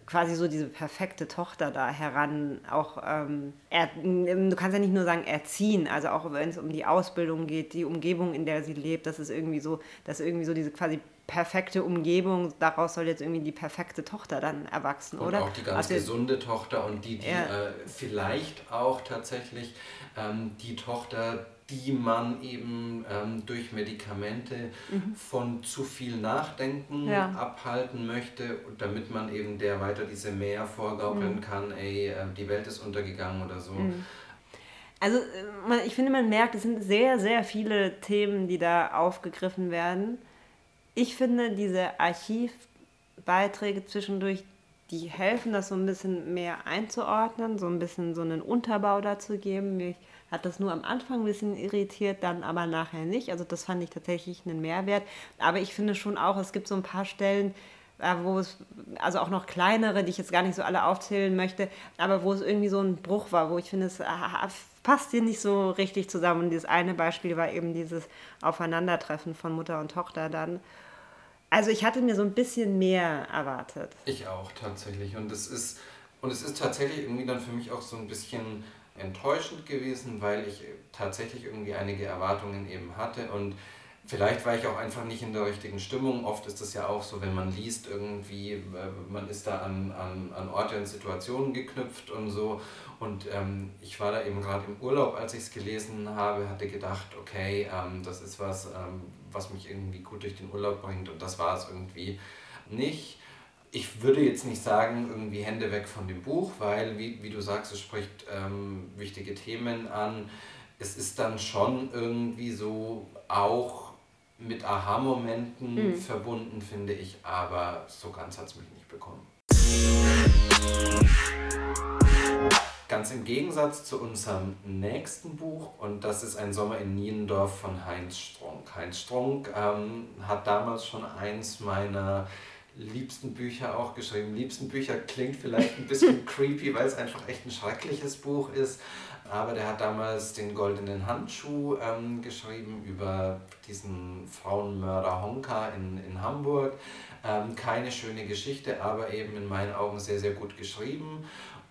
quasi so diese perfekte Tochter da heran auch, ähm, er, du kannst ja nicht nur sagen erziehen, also auch wenn es um die Ausbildung geht, die Umgebung, in der sie lebt, das ist irgendwie so, dass irgendwie so diese quasi perfekte Umgebung, daraus soll jetzt irgendwie die perfekte Tochter dann erwachsen,
und
oder?
auch die ganz also, gesunde Tochter und die, die ja. äh, vielleicht auch tatsächlich ähm, die Tochter, die man eben ähm, durch Medikamente mhm. von zu viel Nachdenken ja. abhalten möchte, damit man eben der weiter diese Mehr vorgaukeln mhm. kann, ey, äh, die Welt ist untergegangen oder so. Mhm.
Also äh, ich finde, man merkt, es sind sehr, sehr viele Themen, die da aufgegriffen werden. Ich finde, diese Archivbeiträge zwischendurch, die helfen, das so ein bisschen mehr einzuordnen, so ein bisschen so einen Unterbau dazu geben. Ich hat das nur am Anfang ein bisschen irritiert, dann aber nachher nicht. Also das fand ich tatsächlich einen Mehrwert. Aber ich finde schon auch, es gibt so ein paar Stellen, äh, wo es, also auch noch kleinere, die ich jetzt gar nicht so alle aufzählen möchte, aber wo es irgendwie so ein Bruch war, wo ich finde, es passt hier nicht so richtig zusammen. Und dieses eine Beispiel war eben dieses Aufeinandertreffen von Mutter und Tochter dann. Also ich hatte mir so ein bisschen mehr erwartet.
Ich auch tatsächlich. Und es ist, und es ist tatsächlich irgendwie dann für mich auch so ein bisschen enttäuschend gewesen, weil ich tatsächlich irgendwie einige Erwartungen eben hatte und Vielleicht war ich auch einfach nicht in der richtigen Stimmung. Oft ist es ja auch so, wenn man liest, irgendwie, äh, man ist da an, an, an Orte und Situationen geknüpft und so. Und ähm, ich war da eben gerade im Urlaub, als ich es gelesen habe, hatte gedacht, okay, ähm, das ist was, ähm, was mich irgendwie gut durch den Urlaub bringt. Und das war es irgendwie nicht ich würde jetzt nicht sagen, irgendwie Hände weg von dem Buch, weil, wie, wie du sagst, es spricht ähm, wichtige Themen an. Es ist dann schon irgendwie so auch mit Aha-Momenten mhm. verbunden, finde ich, aber so ganz hat es mich nicht bekommen. Ganz im Gegensatz zu unserem nächsten Buch, und das ist Ein Sommer in Niendorf von Heinz Strunk. Heinz Strunk ähm, hat damals schon eins meiner liebsten Bücher auch geschrieben. Liebsten Bücher klingt vielleicht ein bisschen creepy, weil es einfach echt ein schreckliches Buch ist. Aber der hat damals den Goldenen Handschuh ähm, geschrieben über diesen Frauenmörder Honka in, in Hamburg. Ähm, keine schöne Geschichte, aber eben in meinen Augen sehr, sehr gut geschrieben.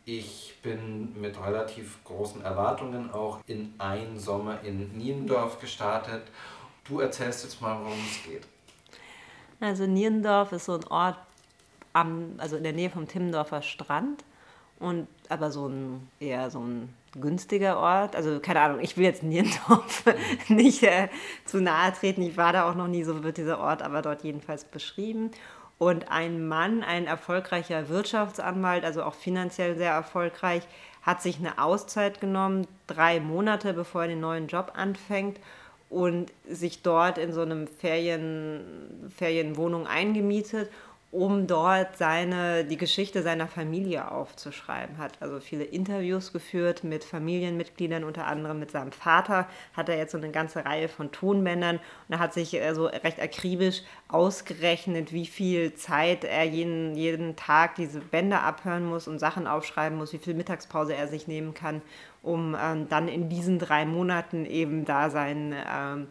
Ich bin mit relativ großen Erwartungen auch in Ein Sommer in Niendorf gestartet. Du erzählst jetzt mal, worum es geht.
Also Nierendorf ist so ein Ort am, also in der Nähe vom Timmendorfer Strand und aber so ein eher so ein günstiger Ort. Also keine Ahnung, ich will jetzt Nierendorf nicht äh, zu nahe treten. Ich war da auch noch nie, so wird dieser Ort aber dort jedenfalls beschrieben. Und ein Mann, ein erfolgreicher Wirtschaftsanwalt, also auch finanziell sehr erfolgreich, hat sich eine Auszeit genommen, drei Monate bevor er den neuen Job anfängt und sich dort in so einem Ferien, Ferienwohnung eingemietet um dort seine, die Geschichte seiner Familie aufzuschreiben. Hat also viele Interviews geführt mit Familienmitgliedern, unter anderem mit seinem Vater, hat er jetzt so eine ganze Reihe von Tonbändern und er hat sich also recht akribisch ausgerechnet, wie viel Zeit er jeden, jeden Tag diese Bänder abhören muss und Sachen aufschreiben muss, wie viel Mittagspause er sich nehmen kann, um ähm, dann in diesen drei Monaten eben da sein ähm,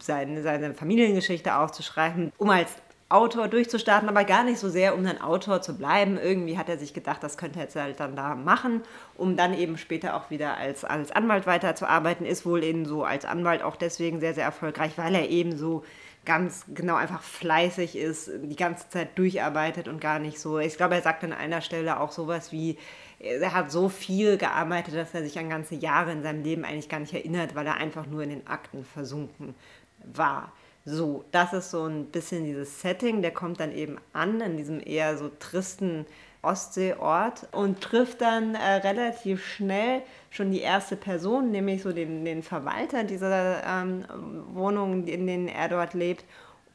seine, seine Familiengeschichte aufzuschreiben, um als Autor durchzustarten, aber gar nicht so sehr, um dann Autor zu bleiben. Irgendwie hat er sich gedacht, das könnte er jetzt halt dann da machen, um dann eben später auch wieder als, als Anwalt weiterzuarbeiten. Ist wohl eben so als Anwalt auch deswegen sehr, sehr erfolgreich, weil er eben so ganz genau einfach fleißig ist, die ganze Zeit durcharbeitet und gar nicht so. Ich glaube, er sagt an einer Stelle auch sowas wie, er hat so viel gearbeitet, dass er sich an ganze Jahre in seinem Leben eigentlich gar nicht erinnert, weil er einfach nur in den Akten versunken war. So, das ist so ein bisschen dieses Setting, der kommt dann eben an in diesem eher so tristen Ostseeort und trifft dann äh, relativ schnell schon die erste Person, nämlich so den, den Verwalter dieser ähm, Wohnung, in denen er dort lebt.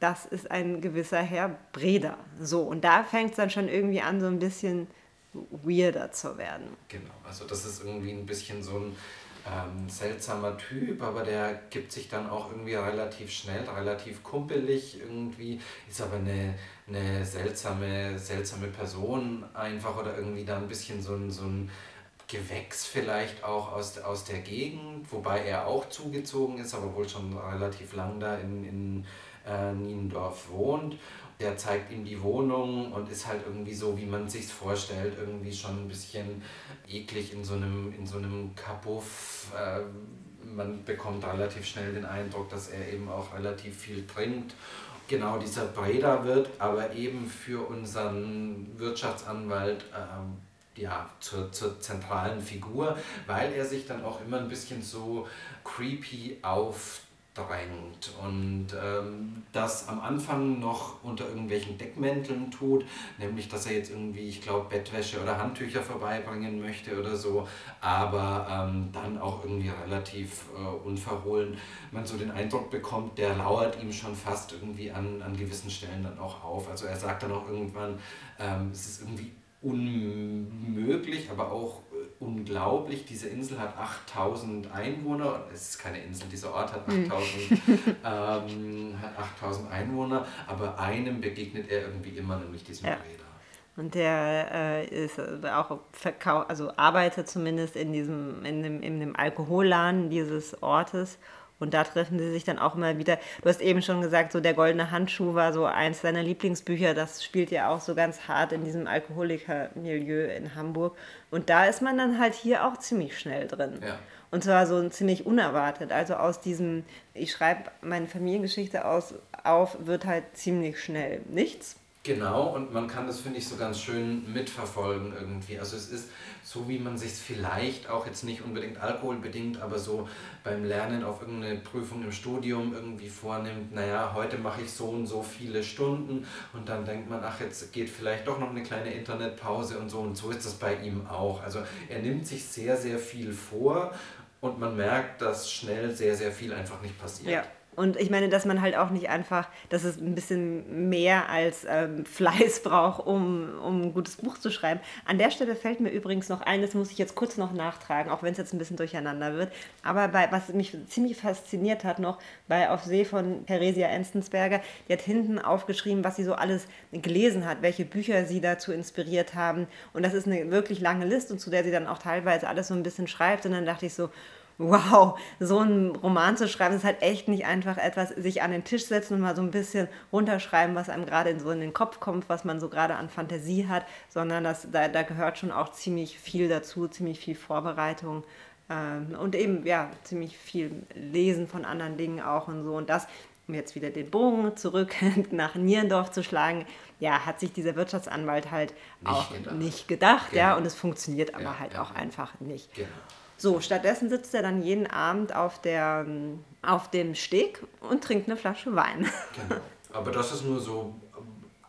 Das ist ein gewisser Herr Breder. So, und da fängt es dann schon irgendwie an, so ein bisschen weirder zu werden.
Genau, also das ist irgendwie ein bisschen so ein ähm, seltsamer Typ, aber der gibt sich dann auch irgendwie relativ schnell, relativ kumpelig irgendwie, ist aber eine, eine seltsame, seltsame Person einfach oder irgendwie da ein bisschen so ein, so ein Gewächs vielleicht auch aus, aus der Gegend, wobei er auch zugezogen ist, aber wohl schon relativ lang da in, in äh, Niendorf wohnt. Der zeigt ihm die Wohnung und ist halt irgendwie so, wie man sich vorstellt, irgendwie schon ein bisschen eklig in so einem, in so einem Kapuff. Äh, man bekommt relativ schnell den Eindruck, dass er eben auch relativ viel trinkt genau dieser Breda wird aber eben für unseren Wirtschaftsanwalt ähm, ja, zur, zur zentralen Figur, weil er sich dann auch immer ein bisschen so creepy aufdrängt und ähm, das am Anfang noch unter irgendwelchen Deckmänteln tut, nämlich dass er jetzt irgendwie, ich glaube, Bettwäsche oder Handtücher vorbeibringen möchte oder so, aber ähm, dann auch irgendwie relativ äh, unverhohlen man so den Eindruck bekommt, der lauert ihm schon fast irgendwie an, an gewissen Stellen dann auch auf. Also er sagt dann auch irgendwann, ähm, es ist irgendwie unmöglich, aber auch unglaublich. Diese Insel hat 8000 Einwohner. Es ist keine Insel, dieser Ort hat 8000, hm. ähm, hat 8000 Einwohner, aber einem begegnet er irgendwie immer, nämlich diesem ja. Räder.
Und der äh, ist auch Verkau also arbeitet zumindest in diesem, in dem, in dem Alkoholladen dieses Ortes und da treffen sie sich dann auch immer wieder. Du hast eben schon gesagt, so der goldene Handschuh war so eins deiner Lieblingsbücher. Das spielt ja auch so ganz hart in diesem Alkoholiker-Milieu in Hamburg. Und da ist man dann halt hier auch ziemlich schnell drin. Ja. Und zwar so ziemlich unerwartet. Also aus diesem, ich schreibe meine Familiengeschichte aus, auf, wird halt ziemlich schnell nichts.
Genau, und man kann das, finde ich, so ganz schön mitverfolgen irgendwie. Also es ist so, wie man sich vielleicht auch jetzt nicht unbedingt alkoholbedingt, aber so beim Lernen auf irgendeine Prüfung im Studium irgendwie vornimmt, naja, heute mache ich so und so viele Stunden und dann denkt man, ach, jetzt geht vielleicht doch noch eine kleine Internetpause und so und so ist das bei ihm auch. Also er nimmt sich sehr, sehr viel vor und man merkt, dass schnell sehr, sehr viel einfach nicht passiert.
Ja. Und ich meine, dass man halt auch nicht einfach, dass es ein bisschen mehr als ähm, Fleiß braucht, um, um ein gutes Buch zu schreiben. An der Stelle fällt mir übrigens noch ein, das muss ich jetzt kurz noch nachtragen, auch wenn es jetzt ein bisschen durcheinander wird. Aber bei, was mich ziemlich fasziniert hat noch, bei Auf See von Theresia Enstensberger, die hat hinten aufgeschrieben, was sie so alles gelesen hat, welche Bücher sie dazu inspiriert haben. Und das ist eine wirklich lange Liste, zu der sie dann auch teilweise alles so ein bisschen schreibt. Und dann dachte ich so, wow, so einen Roman zu schreiben, ist halt echt nicht einfach etwas, sich an den Tisch setzen und mal so ein bisschen runterschreiben, was einem gerade so in den Kopf kommt, was man so gerade an Fantasie hat, sondern das, da, da gehört schon auch ziemlich viel dazu, ziemlich viel Vorbereitung ähm, und eben, ja, ziemlich viel Lesen von anderen Dingen auch und so. Und das, um jetzt wieder den Bogen zurück nach Nierendorf zu schlagen, ja, hat sich dieser Wirtschaftsanwalt halt nicht auch gedacht. nicht gedacht, genau. ja, und es funktioniert aber ja, halt ja. auch einfach nicht. Genau. So, stattdessen sitzt er dann jeden Abend auf, der, auf dem Steg und trinkt eine Flasche Wein.
Genau. Aber das ist nur so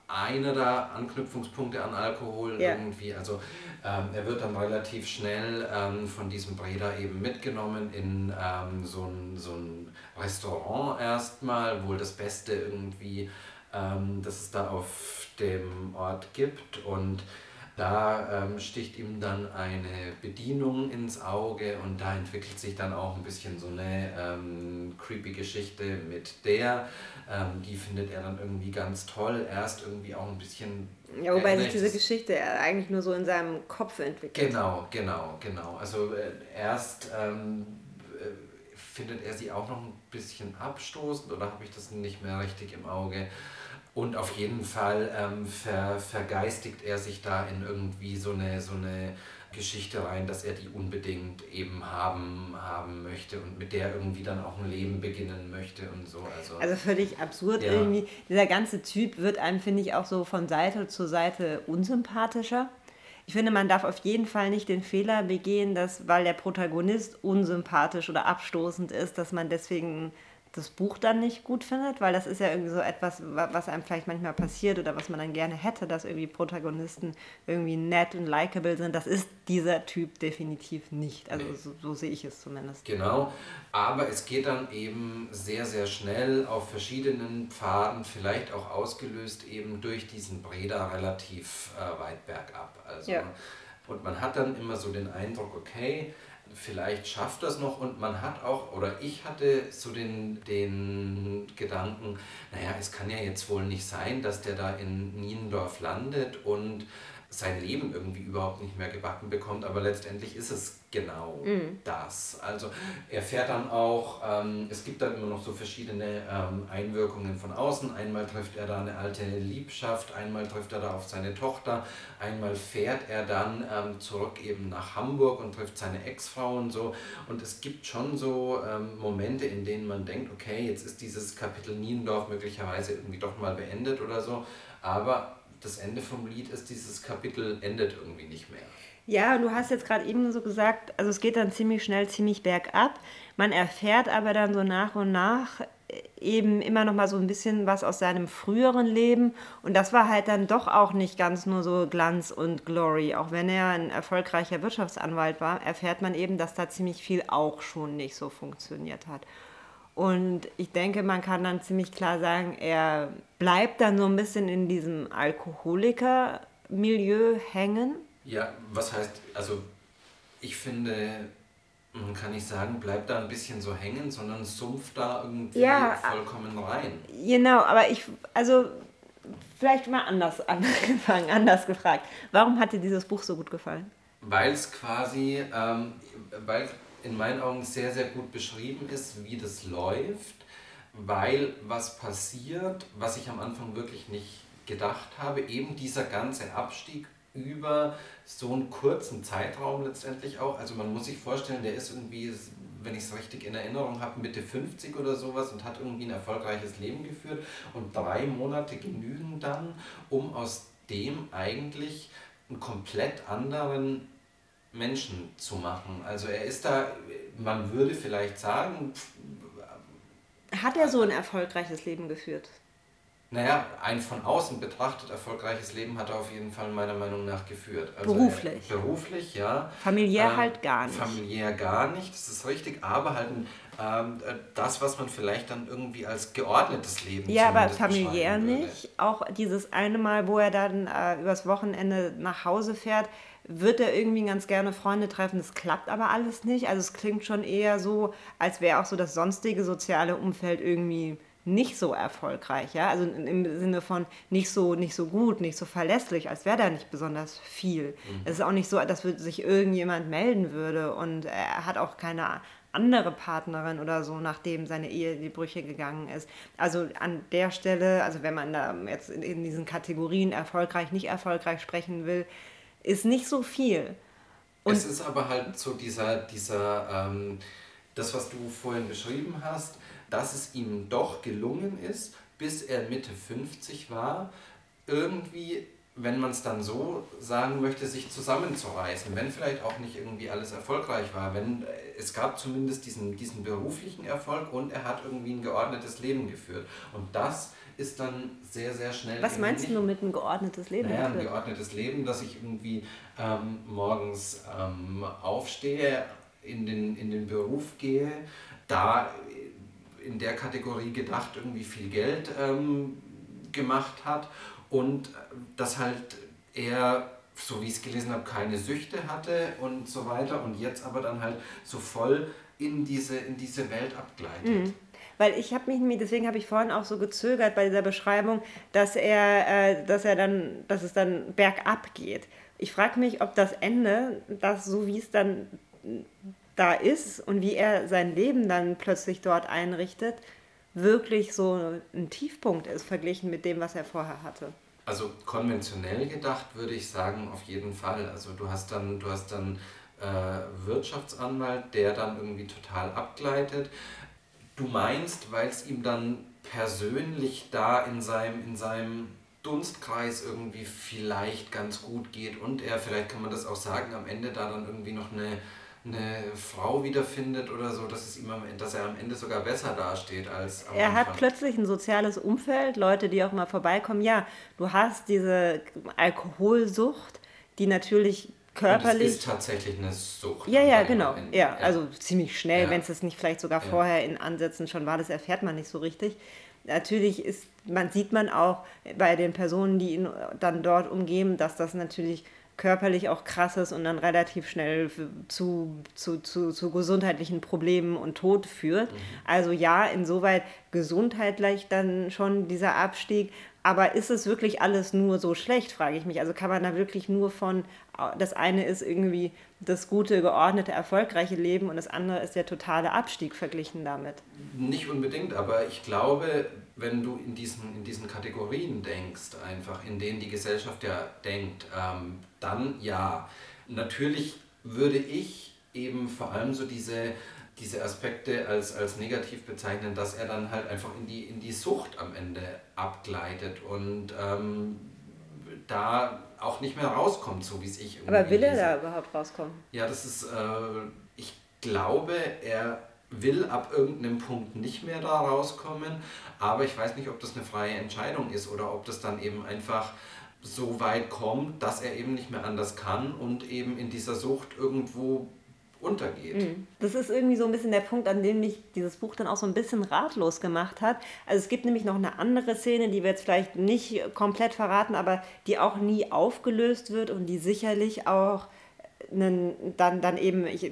einer der Anknüpfungspunkte an Alkohol ja. irgendwie. Also ähm, er wird dann relativ schnell ähm, von diesem Breda eben mitgenommen in ähm, so, ein, so ein Restaurant erstmal, wohl das Beste irgendwie, ähm, das es da auf dem Ort gibt. Und da ähm, sticht ihm dann eine Bedienung ins Auge und da entwickelt sich dann auch ein bisschen so eine ähm, creepy Geschichte mit der. Ähm, die findet er dann irgendwie ganz toll. Erst irgendwie auch ein bisschen.
Ja, wobei sich diese Geschichte eigentlich nur so in seinem Kopf entwickelt.
Genau, genau, genau. Also äh, erst ähm, äh, findet er sie auch noch ein bisschen abstoßend oder habe ich das nicht mehr richtig im Auge? Und auf jeden Fall ähm, ver, vergeistigt er sich da in irgendwie so eine, so eine Geschichte rein, dass er die unbedingt eben haben, haben möchte und mit der irgendwie dann auch ein Leben beginnen möchte und so. Also,
also völlig absurd ja. irgendwie. Dieser ganze Typ wird einem, finde ich, auch so von Seite zu Seite unsympathischer. Ich finde, man darf auf jeden Fall nicht den Fehler begehen, dass, weil der Protagonist unsympathisch oder abstoßend ist, dass man deswegen das Buch dann nicht gut findet, weil das ist ja irgendwie so etwas, was einem vielleicht manchmal passiert oder was man dann gerne hätte, dass irgendwie Protagonisten irgendwie nett und likable sind. Das ist dieser Typ definitiv nicht. Also nee. so, so, sehe ich es zumindest.
Genau, aber es geht dann eben sehr, sehr schnell auf verschiedenen Pfaden, vielleicht auch ausgelöst eben durch diesen Breda relativ äh, weit bergab. Also, ja. Und man hat dann immer so den Eindruck, okay, vielleicht schafft das noch und man hat auch, oder ich hatte so den, den Gedanken, naja, es kann ja jetzt wohl nicht sein, dass der da in Niendorf landet und sein Leben irgendwie überhaupt nicht mehr gebacken bekommt, aber letztendlich ist es genau mhm. das. Also er fährt dann auch, ähm, es gibt dann immer noch so verschiedene ähm, Einwirkungen von außen. Einmal trifft er da eine alte Liebschaft, einmal trifft er da auf seine Tochter, einmal fährt er dann ähm, zurück eben nach Hamburg und trifft seine Ex-Frau und so. Und es gibt schon so ähm, Momente, in denen man denkt, okay, jetzt ist dieses Kapitel Niendorf möglicherweise irgendwie doch mal beendet oder so. Aber das Ende vom Lied ist, dieses Kapitel endet irgendwie nicht mehr.
Ja, du hast jetzt gerade eben so gesagt, also es geht dann ziemlich schnell, ziemlich bergab. Man erfährt aber dann so nach und nach eben immer noch mal so ein bisschen was aus seinem früheren Leben und das war halt dann doch auch nicht ganz nur so Glanz und Glory. Auch wenn er ein erfolgreicher Wirtschaftsanwalt war, erfährt man eben, dass da ziemlich viel auch schon nicht so funktioniert hat. Und ich denke, man kann dann ziemlich klar sagen, er bleibt dann so ein bisschen in diesem Alkoholiker-Milieu hängen.
Ja, was heißt, also ich finde, man kann nicht sagen, bleibt da ein bisschen so hängen, sondern sumpft da irgendwie ja, vollkommen rein.
Genau, aber ich, also vielleicht mal anders angefangen, anders gefragt. Warum hat dir dieses Buch so gut gefallen?
Weil es quasi, ähm, weil in meinen Augen sehr, sehr gut beschrieben ist, wie das läuft, weil was passiert, was ich am Anfang wirklich nicht gedacht habe, eben dieser ganze Abstieg über so einen kurzen Zeitraum letztendlich auch. Also man muss sich vorstellen, der ist irgendwie, wenn ich es richtig in Erinnerung habe, Mitte 50 oder sowas und hat irgendwie ein erfolgreiches Leben geführt. Und drei Monate genügen dann, um aus dem eigentlich einen komplett anderen Menschen zu machen. Also er ist da, man würde vielleicht sagen.
Hat er so ein erfolgreiches Leben geführt?
Naja, ein von außen betrachtet erfolgreiches Leben hat er auf jeden Fall meiner Meinung nach geführt.
Also beruflich.
Er, beruflich, ja.
Familiär ähm, halt gar nicht.
Familiär gar nicht, das ist richtig, aber halt ähm, das, was man vielleicht dann irgendwie als geordnetes Leben
Ja, aber familiär nicht. Auch dieses eine Mal, wo er dann äh, übers Wochenende nach Hause fährt, wird er irgendwie ganz gerne Freunde treffen. Das klappt aber alles nicht. Also es klingt schon eher so, als wäre auch so das sonstige soziale Umfeld irgendwie nicht so erfolgreich, ja, also im Sinne von nicht so, nicht so gut, nicht so verlässlich, als wäre da nicht besonders viel. Mhm. Es ist auch nicht so, dass sich irgendjemand melden würde und er hat auch keine andere Partnerin oder so, nachdem seine Ehe in die Brüche gegangen ist. Also an der Stelle, also wenn man da jetzt in diesen Kategorien erfolgreich, nicht erfolgreich sprechen will, ist nicht so viel.
Und es ist aber halt so dieser, dieser ähm, das, was du vorhin beschrieben hast, dass es ihm doch gelungen ist, bis er Mitte 50 war, irgendwie, wenn man es dann so sagen möchte, sich zusammenzureißen, wenn vielleicht auch nicht irgendwie alles erfolgreich war, wenn es gab zumindest diesen, diesen beruflichen Erfolg und er hat irgendwie ein geordnetes Leben geführt. Und das ist dann sehr, sehr schnell.
Was meinst du mit ein geordnetes Leben?
Naja, ein geordnetes Leben, dass ich irgendwie ähm, morgens ähm, aufstehe, in den, in den Beruf gehe, da in der Kategorie gedacht irgendwie viel Geld ähm, gemacht hat und das halt er, so wie ich es gelesen habe, keine Süchte hatte und so weiter und jetzt aber dann halt so voll in diese, in diese Welt abgleitet. Mhm.
Weil ich habe mich, deswegen habe ich vorhin auch so gezögert bei dieser Beschreibung, dass er, äh, dass er dann, dass es dann bergab geht. Ich frage mich, ob das Ende, das so wie es dann da ist und wie er sein Leben dann plötzlich dort einrichtet, wirklich so ein Tiefpunkt ist, verglichen mit dem, was er vorher hatte.
Also konventionell gedacht würde ich sagen, auf jeden Fall. Also du hast dann, du hast dann äh, Wirtschaftsanwalt, der dann irgendwie total abgleitet. Du meinst, weil es ihm dann persönlich da in seinem, in seinem Dunstkreis irgendwie vielleicht ganz gut geht und er, vielleicht kann man das auch sagen, am Ende da dann irgendwie noch eine, eine Frau wiederfindet oder so, dass, es ihm am, dass er am Ende sogar besser dasteht als
am Er Anfang. hat plötzlich ein soziales Umfeld, Leute, die auch mal vorbeikommen. Ja, du hast diese Alkoholsucht, die natürlich körperlich.
Und ist tatsächlich eine Sucht.
Ja, ja, genau. In, ja, also ziemlich schnell, ja. wenn es es nicht vielleicht sogar ja. vorher in Ansätzen schon war, das erfährt man nicht so richtig. Natürlich ist, man sieht man auch bei den Personen, die ihn dann dort umgeben, dass das natürlich körperlich auch krass ist und dann relativ schnell zu, zu, zu, zu gesundheitlichen Problemen und Tod führt. Mhm. Also ja, insoweit gesundheitlich dann schon dieser Abstieg, aber ist es wirklich alles nur so schlecht, frage ich mich. Also kann man da wirklich nur von, das eine ist irgendwie das gute, geordnete, erfolgreiche Leben und das andere ist der totale Abstieg verglichen damit?
Nicht unbedingt, aber ich glaube, wenn du in diesen, in diesen Kategorien denkst, einfach in denen die Gesellschaft ja denkt, ähm, dann ja. Natürlich würde ich eben vor allem so diese diese Aspekte als, als negativ bezeichnen, dass er dann halt einfach in die, in die Sucht am Ende abgleitet und ähm, da auch nicht mehr rauskommt, so wie es ich
Aber will er da überhaupt rauskommen?
Ja, das ist, äh, ich glaube, er will ab irgendeinem Punkt nicht mehr da rauskommen, aber ich weiß nicht, ob das eine freie Entscheidung ist oder ob das dann eben einfach so weit kommt, dass er eben nicht mehr anders kann und eben in dieser Sucht irgendwo untergeht. Mhm.
Das ist irgendwie so ein bisschen der Punkt, an dem mich dieses Buch dann auch so ein bisschen ratlos gemacht hat. Also es gibt nämlich noch eine andere Szene, die wir jetzt vielleicht nicht komplett verraten, aber die auch nie aufgelöst wird und die sicherlich auch einen, dann, dann eben, ich,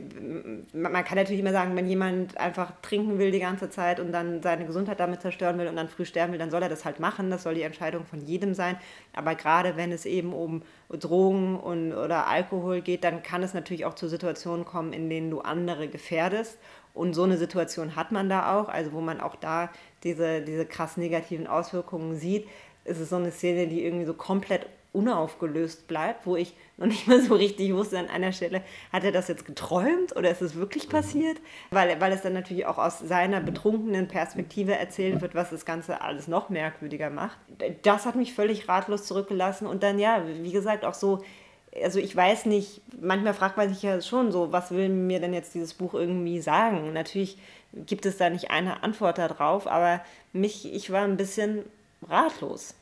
man kann natürlich immer sagen, wenn jemand einfach trinken will die ganze Zeit und dann seine Gesundheit damit zerstören will und dann früh sterben will, dann soll er das halt machen. Das soll die Entscheidung von jedem sein. Aber gerade wenn es eben um Drogen und, oder Alkohol geht, dann kann es natürlich auch zu Situationen kommen, in denen du andere gefährdest. Und so eine Situation hat man da auch, also wo man auch da diese, diese krass negativen Auswirkungen sieht. Es ist so eine Szene, die irgendwie so komplett unaufgelöst bleibt, wo ich noch nicht mal so richtig wusste an einer Stelle, hat er das jetzt geträumt oder ist es wirklich mhm. passiert? Weil, weil es dann natürlich auch aus seiner betrunkenen Perspektive erzählt wird, was das Ganze alles noch merkwürdiger macht. Das hat mich völlig ratlos zurückgelassen und dann ja, wie gesagt, auch so, also ich weiß nicht, manchmal fragt man sich ja schon so, was will mir denn jetzt dieses Buch irgendwie sagen? Natürlich gibt es da nicht eine Antwort darauf, aber mich, ich war ein bisschen ratlos.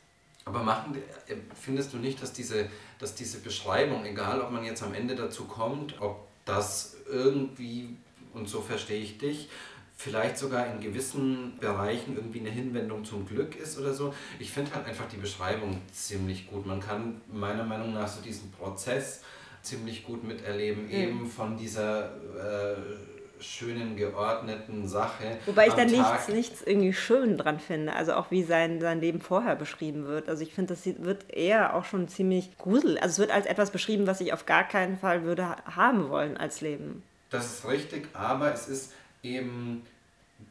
Aber machen, äh, findest du nicht, dass diese, dass diese Beschreibung, egal ob man jetzt am Ende dazu kommt, ob das irgendwie, und so verstehe ich dich, vielleicht sogar in gewissen Bereichen irgendwie eine Hinwendung zum Glück ist oder so. Ich finde halt einfach die Beschreibung ziemlich gut. Man kann meiner Meinung nach so diesen Prozess ziemlich gut miterleben, mhm. eben von dieser äh, schönen, geordneten Sache.
Wobei ich da nichts, nichts irgendwie schön dran finde. Also auch wie sein, sein Leben vorher beschrieben wird. Also ich finde, das wird eher auch schon ziemlich grusel. Also es wird als etwas beschrieben, was ich auf gar keinen Fall würde haben wollen als Leben.
Das ist richtig, aber es ist eben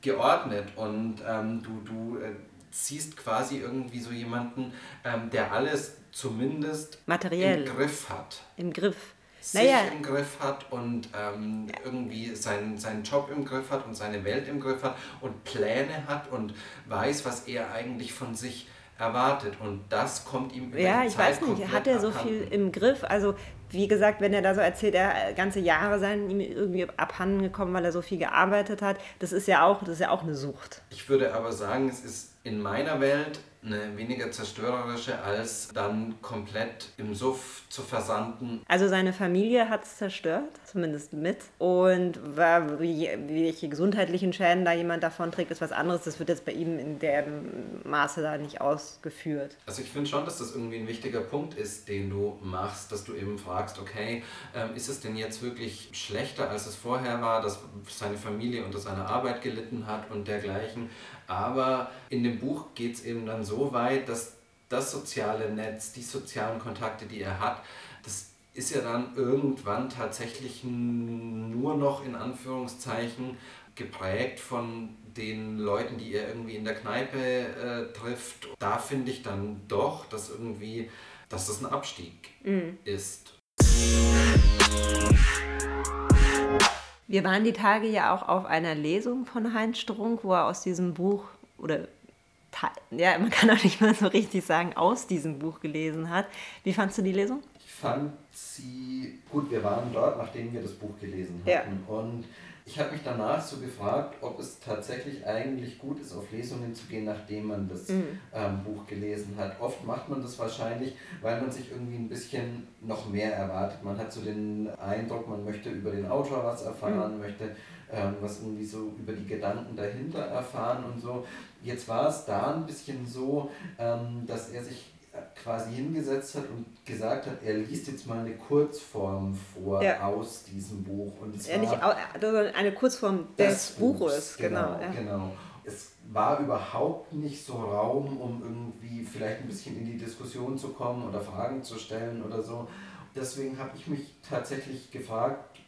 geordnet und ähm, du, du äh, siehst quasi irgendwie so jemanden, ähm, der alles zumindest
materiell
im Griff hat.
Im Griff
sich naja. im Griff hat und ähm, irgendwie seinen, seinen Job im Griff hat und seine Welt im Griff hat und Pläne hat und weiß, was er eigentlich von sich erwartet. Und das kommt ihm
über Ja, ich Zeit weiß nicht, hat er so abhanden. viel im Griff? Also wie gesagt, wenn er da so erzählt, er ganze Jahre seien ihm irgendwie abhanden gekommen, weil er so viel gearbeitet hat, das ist ja auch, das ist ja auch eine Sucht.
Ich würde aber sagen, es ist in meiner Welt eine weniger zerstörerische, als dann komplett im Suff zu versanden.
Also seine Familie hat es zerstört, zumindest mit. Und welche gesundheitlichen Schäden da jemand davon trägt, ist was anderes. Das wird jetzt bei ihm in dem Maße da nicht ausgeführt.
Also ich finde schon, dass das irgendwie ein wichtiger Punkt ist, den du machst, dass du eben fragst, okay, ähm, ist es denn jetzt wirklich schlechter, als es vorher war, dass seine Familie unter seiner Arbeit gelitten hat und dergleichen? Aber in dem Buch geht es eben dann so weit, dass das soziale Netz, die sozialen Kontakte, die er hat, das ist ja dann irgendwann tatsächlich nur noch in Anführungszeichen geprägt von den Leuten, die ihr irgendwie in der Kneipe äh, trifft. Da finde ich dann doch, dass irgendwie, dass das ein Abstieg mhm. ist.
Wir waren die Tage ja auch auf einer Lesung von Heinz Strunk, wo er aus diesem Buch oder ja, man kann auch nicht mal so richtig sagen, aus diesem Buch gelesen hat. Wie fandst du die Lesung?
Ich fand sie gut. Wir waren dort, nachdem wir das Buch gelesen hatten. Ja. Und ich habe mich danach so gefragt, ob es tatsächlich eigentlich gut ist, auf Lesungen zu gehen, nachdem man das mhm. ähm, Buch gelesen hat. Oft macht man das wahrscheinlich, weil man sich irgendwie ein bisschen noch mehr erwartet. Man hat so den Eindruck, man möchte über den Autor was erfahren, mhm. möchte ähm, was irgendwie so über die Gedanken dahinter erfahren und so. Jetzt war es da ein bisschen so, ähm, dass er sich quasi hingesetzt hat und gesagt hat, er liest jetzt mal eine Kurzform vor ja. aus diesem Buch. Und es
ja, war nicht eine Kurzform des, Buches, Buches,
genau. Genau, ja. genau. Es war überhaupt nicht so Raum, um irgendwie vielleicht ein bisschen in die Diskussion zu kommen oder Fragen zu stellen oder so. Deswegen habe ich mich tatsächlich gefragt,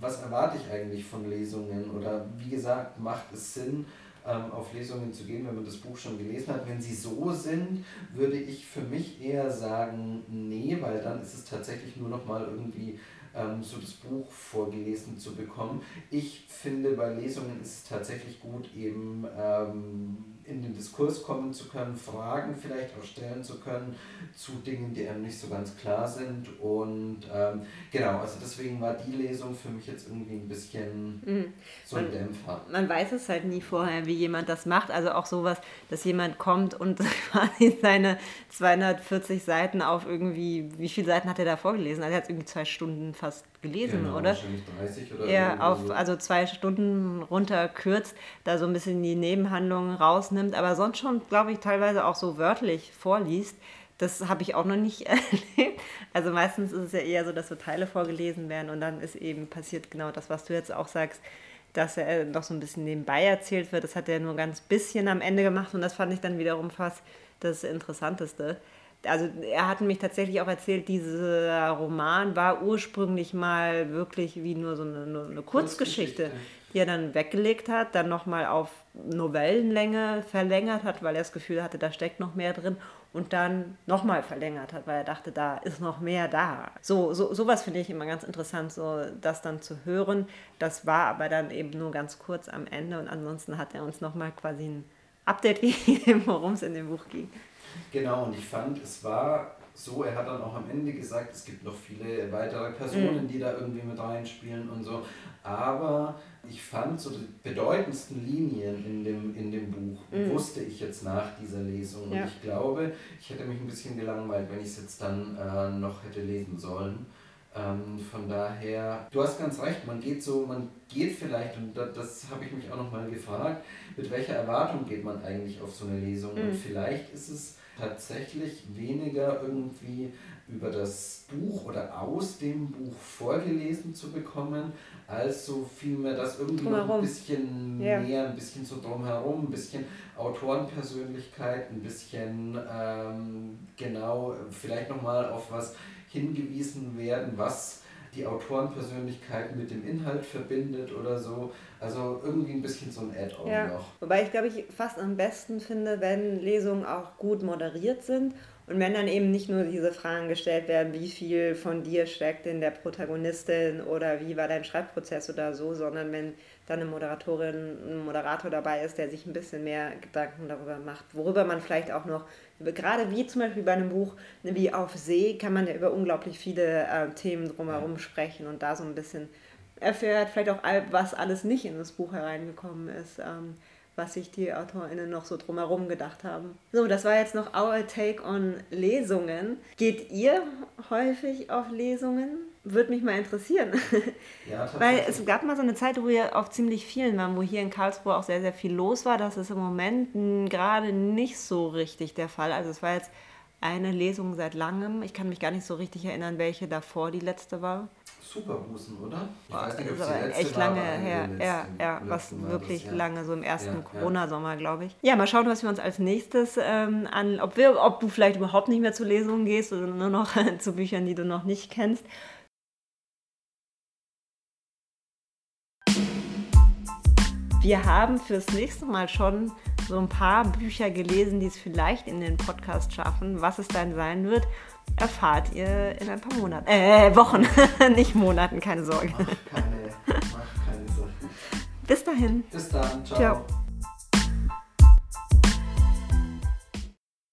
was erwarte ich eigentlich von Lesungen oder wie gesagt, macht es Sinn, auf Lesungen zu gehen, wenn man das Buch schon gelesen hat. Wenn sie so sind, würde ich für mich eher sagen, nee, weil dann ist es tatsächlich nur noch mal irgendwie ähm, so das Buch vorgelesen zu bekommen. Ich finde, bei Lesungen ist es tatsächlich gut, eben ähm, in den Diskurs kommen zu können, Fragen vielleicht auch stellen zu können zu Dingen, die einem nicht so ganz klar sind. Und ähm, genau, also deswegen war die Lesung für mich jetzt irgendwie ein bisschen mhm. so ein
man,
Dämpfer.
Man weiß es halt nie vorher, wie jemand das macht. Also auch sowas, dass jemand kommt und quasi seine 240 Seiten auf irgendwie, wie viele Seiten hat er da vorgelesen? Also er hat irgendwie zwei Stunden fast gelesen, genau, oder? Wahrscheinlich 30 oder Ja, auf, so. also zwei Stunden runterkürzt, da so ein bisschen die Nebenhandlungen rausnimmt, aber sonst schon, glaube ich, teilweise auch so wörtlich vorliest. Das habe ich auch noch nicht erlebt. Also meistens ist es ja eher so, dass so Teile vorgelesen werden und dann ist eben passiert genau das, was du jetzt auch sagst, dass er noch so ein bisschen nebenbei erzählt wird. Das hat er nur ganz bisschen am Ende gemacht und das fand ich dann wiederum fast das Interessanteste also er hat mich tatsächlich auch erzählt, dieser Roman war ursprünglich mal wirklich wie nur so eine, eine Kurzgeschichte, die er dann weggelegt hat, dann nochmal auf Novellenlänge verlängert hat, weil er das Gefühl hatte, da steckt noch mehr drin und dann nochmal verlängert hat, weil er dachte, da ist noch mehr da. So, so sowas finde ich immer ganz interessant, so das dann zu hören. Das war aber dann eben nur ganz kurz am Ende und ansonsten hat er uns nochmal quasi ein Update gegeben, worum es in dem Buch ging.
Genau, und ich fand, es war so, er hat dann auch am Ende gesagt, es gibt noch viele weitere Personen, mhm. die da irgendwie mit reinspielen und so. Aber ich fand so die bedeutendsten Linien in dem, in dem Buch, mhm. wusste ich jetzt nach dieser Lesung. Ja. Und ich glaube, ich hätte mich ein bisschen gelangweilt, wenn ich es jetzt dann äh, noch hätte lesen sollen. Ähm, von daher, du hast ganz recht, man geht so, man geht vielleicht, und das, das habe ich mich auch nochmal gefragt, mit welcher Erwartung geht man eigentlich auf so eine Lesung? Mhm. Und vielleicht ist es tatsächlich weniger irgendwie über das Buch oder aus dem Buch vorgelesen zu bekommen, als so vielmehr das irgendwie noch ein bisschen ja. mehr, ein bisschen so drumherum, ein bisschen Autorenpersönlichkeit, ein bisschen ähm, genau vielleicht nochmal auf was hingewiesen werden, was die Autorenpersönlichkeit mit dem Inhalt verbindet oder so. Also irgendwie ein bisschen so ein Add-on ja. noch.
Wobei ich glaube, ich fast am besten finde, wenn Lesungen auch gut moderiert sind und wenn dann eben nicht nur diese Fragen gestellt werden, wie viel von dir steckt in der Protagonistin oder wie war dein Schreibprozess oder so, sondern wenn dann eine Moderatorin, ein Moderator dabei ist, der sich ein bisschen mehr Gedanken darüber macht, worüber man vielleicht auch noch, gerade wie zum Beispiel bei einem Buch wie Auf See, kann man ja über unglaublich viele äh, Themen drumherum sprechen und da so ein bisschen erfährt, vielleicht auch, was alles nicht in das Buch hereingekommen ist. Ähm, was sich die AutorInnen noch so drumherum gedacht haben. So, das war jetzt noch our take on Lesungen. Geht ihr häufig auf Lesungen? Würde mich mal interessieren. Ja, Weil es gab mal so eine Zeit, wo wir auf ziemlich vielen waren, wo hier in Karlsruhe auch sehr, sehr viel los war. Das ist im Moment gerade nicht so richtig der Fall. Also es war jetzt eine Lesung seit langem. Ich kann mich gar nicht so richtig erinnern, welche davor die letzte war.
Superbusen, oder?
Ich weiß nicht, ob die echt lange her. Ja, ja, was wirklich das, ja. lange, so im ersten ja, Corona-Sommer, glaube ich. Ja, mal schauen, was wir uns als nächstes ähm, an, ob, wir, ob du vielleicht überhaupt nicht mehr zu Lesungen gehst oder nur noch zu Büchern, die du noch nicht kennst. Wir haben fürs nächste Mal schon so ein paar Bücher gelesen, die es vielleicht in den Podcast schaffen. Was es dann sein wird, erfahrt ihr in ein paar Monaten. Äh, Wochen, nicht Monaten, keine Sorge.
Mach keine, mach keine Sorgen.
Bis dahin.
Bis dann. Ciao. Ciao.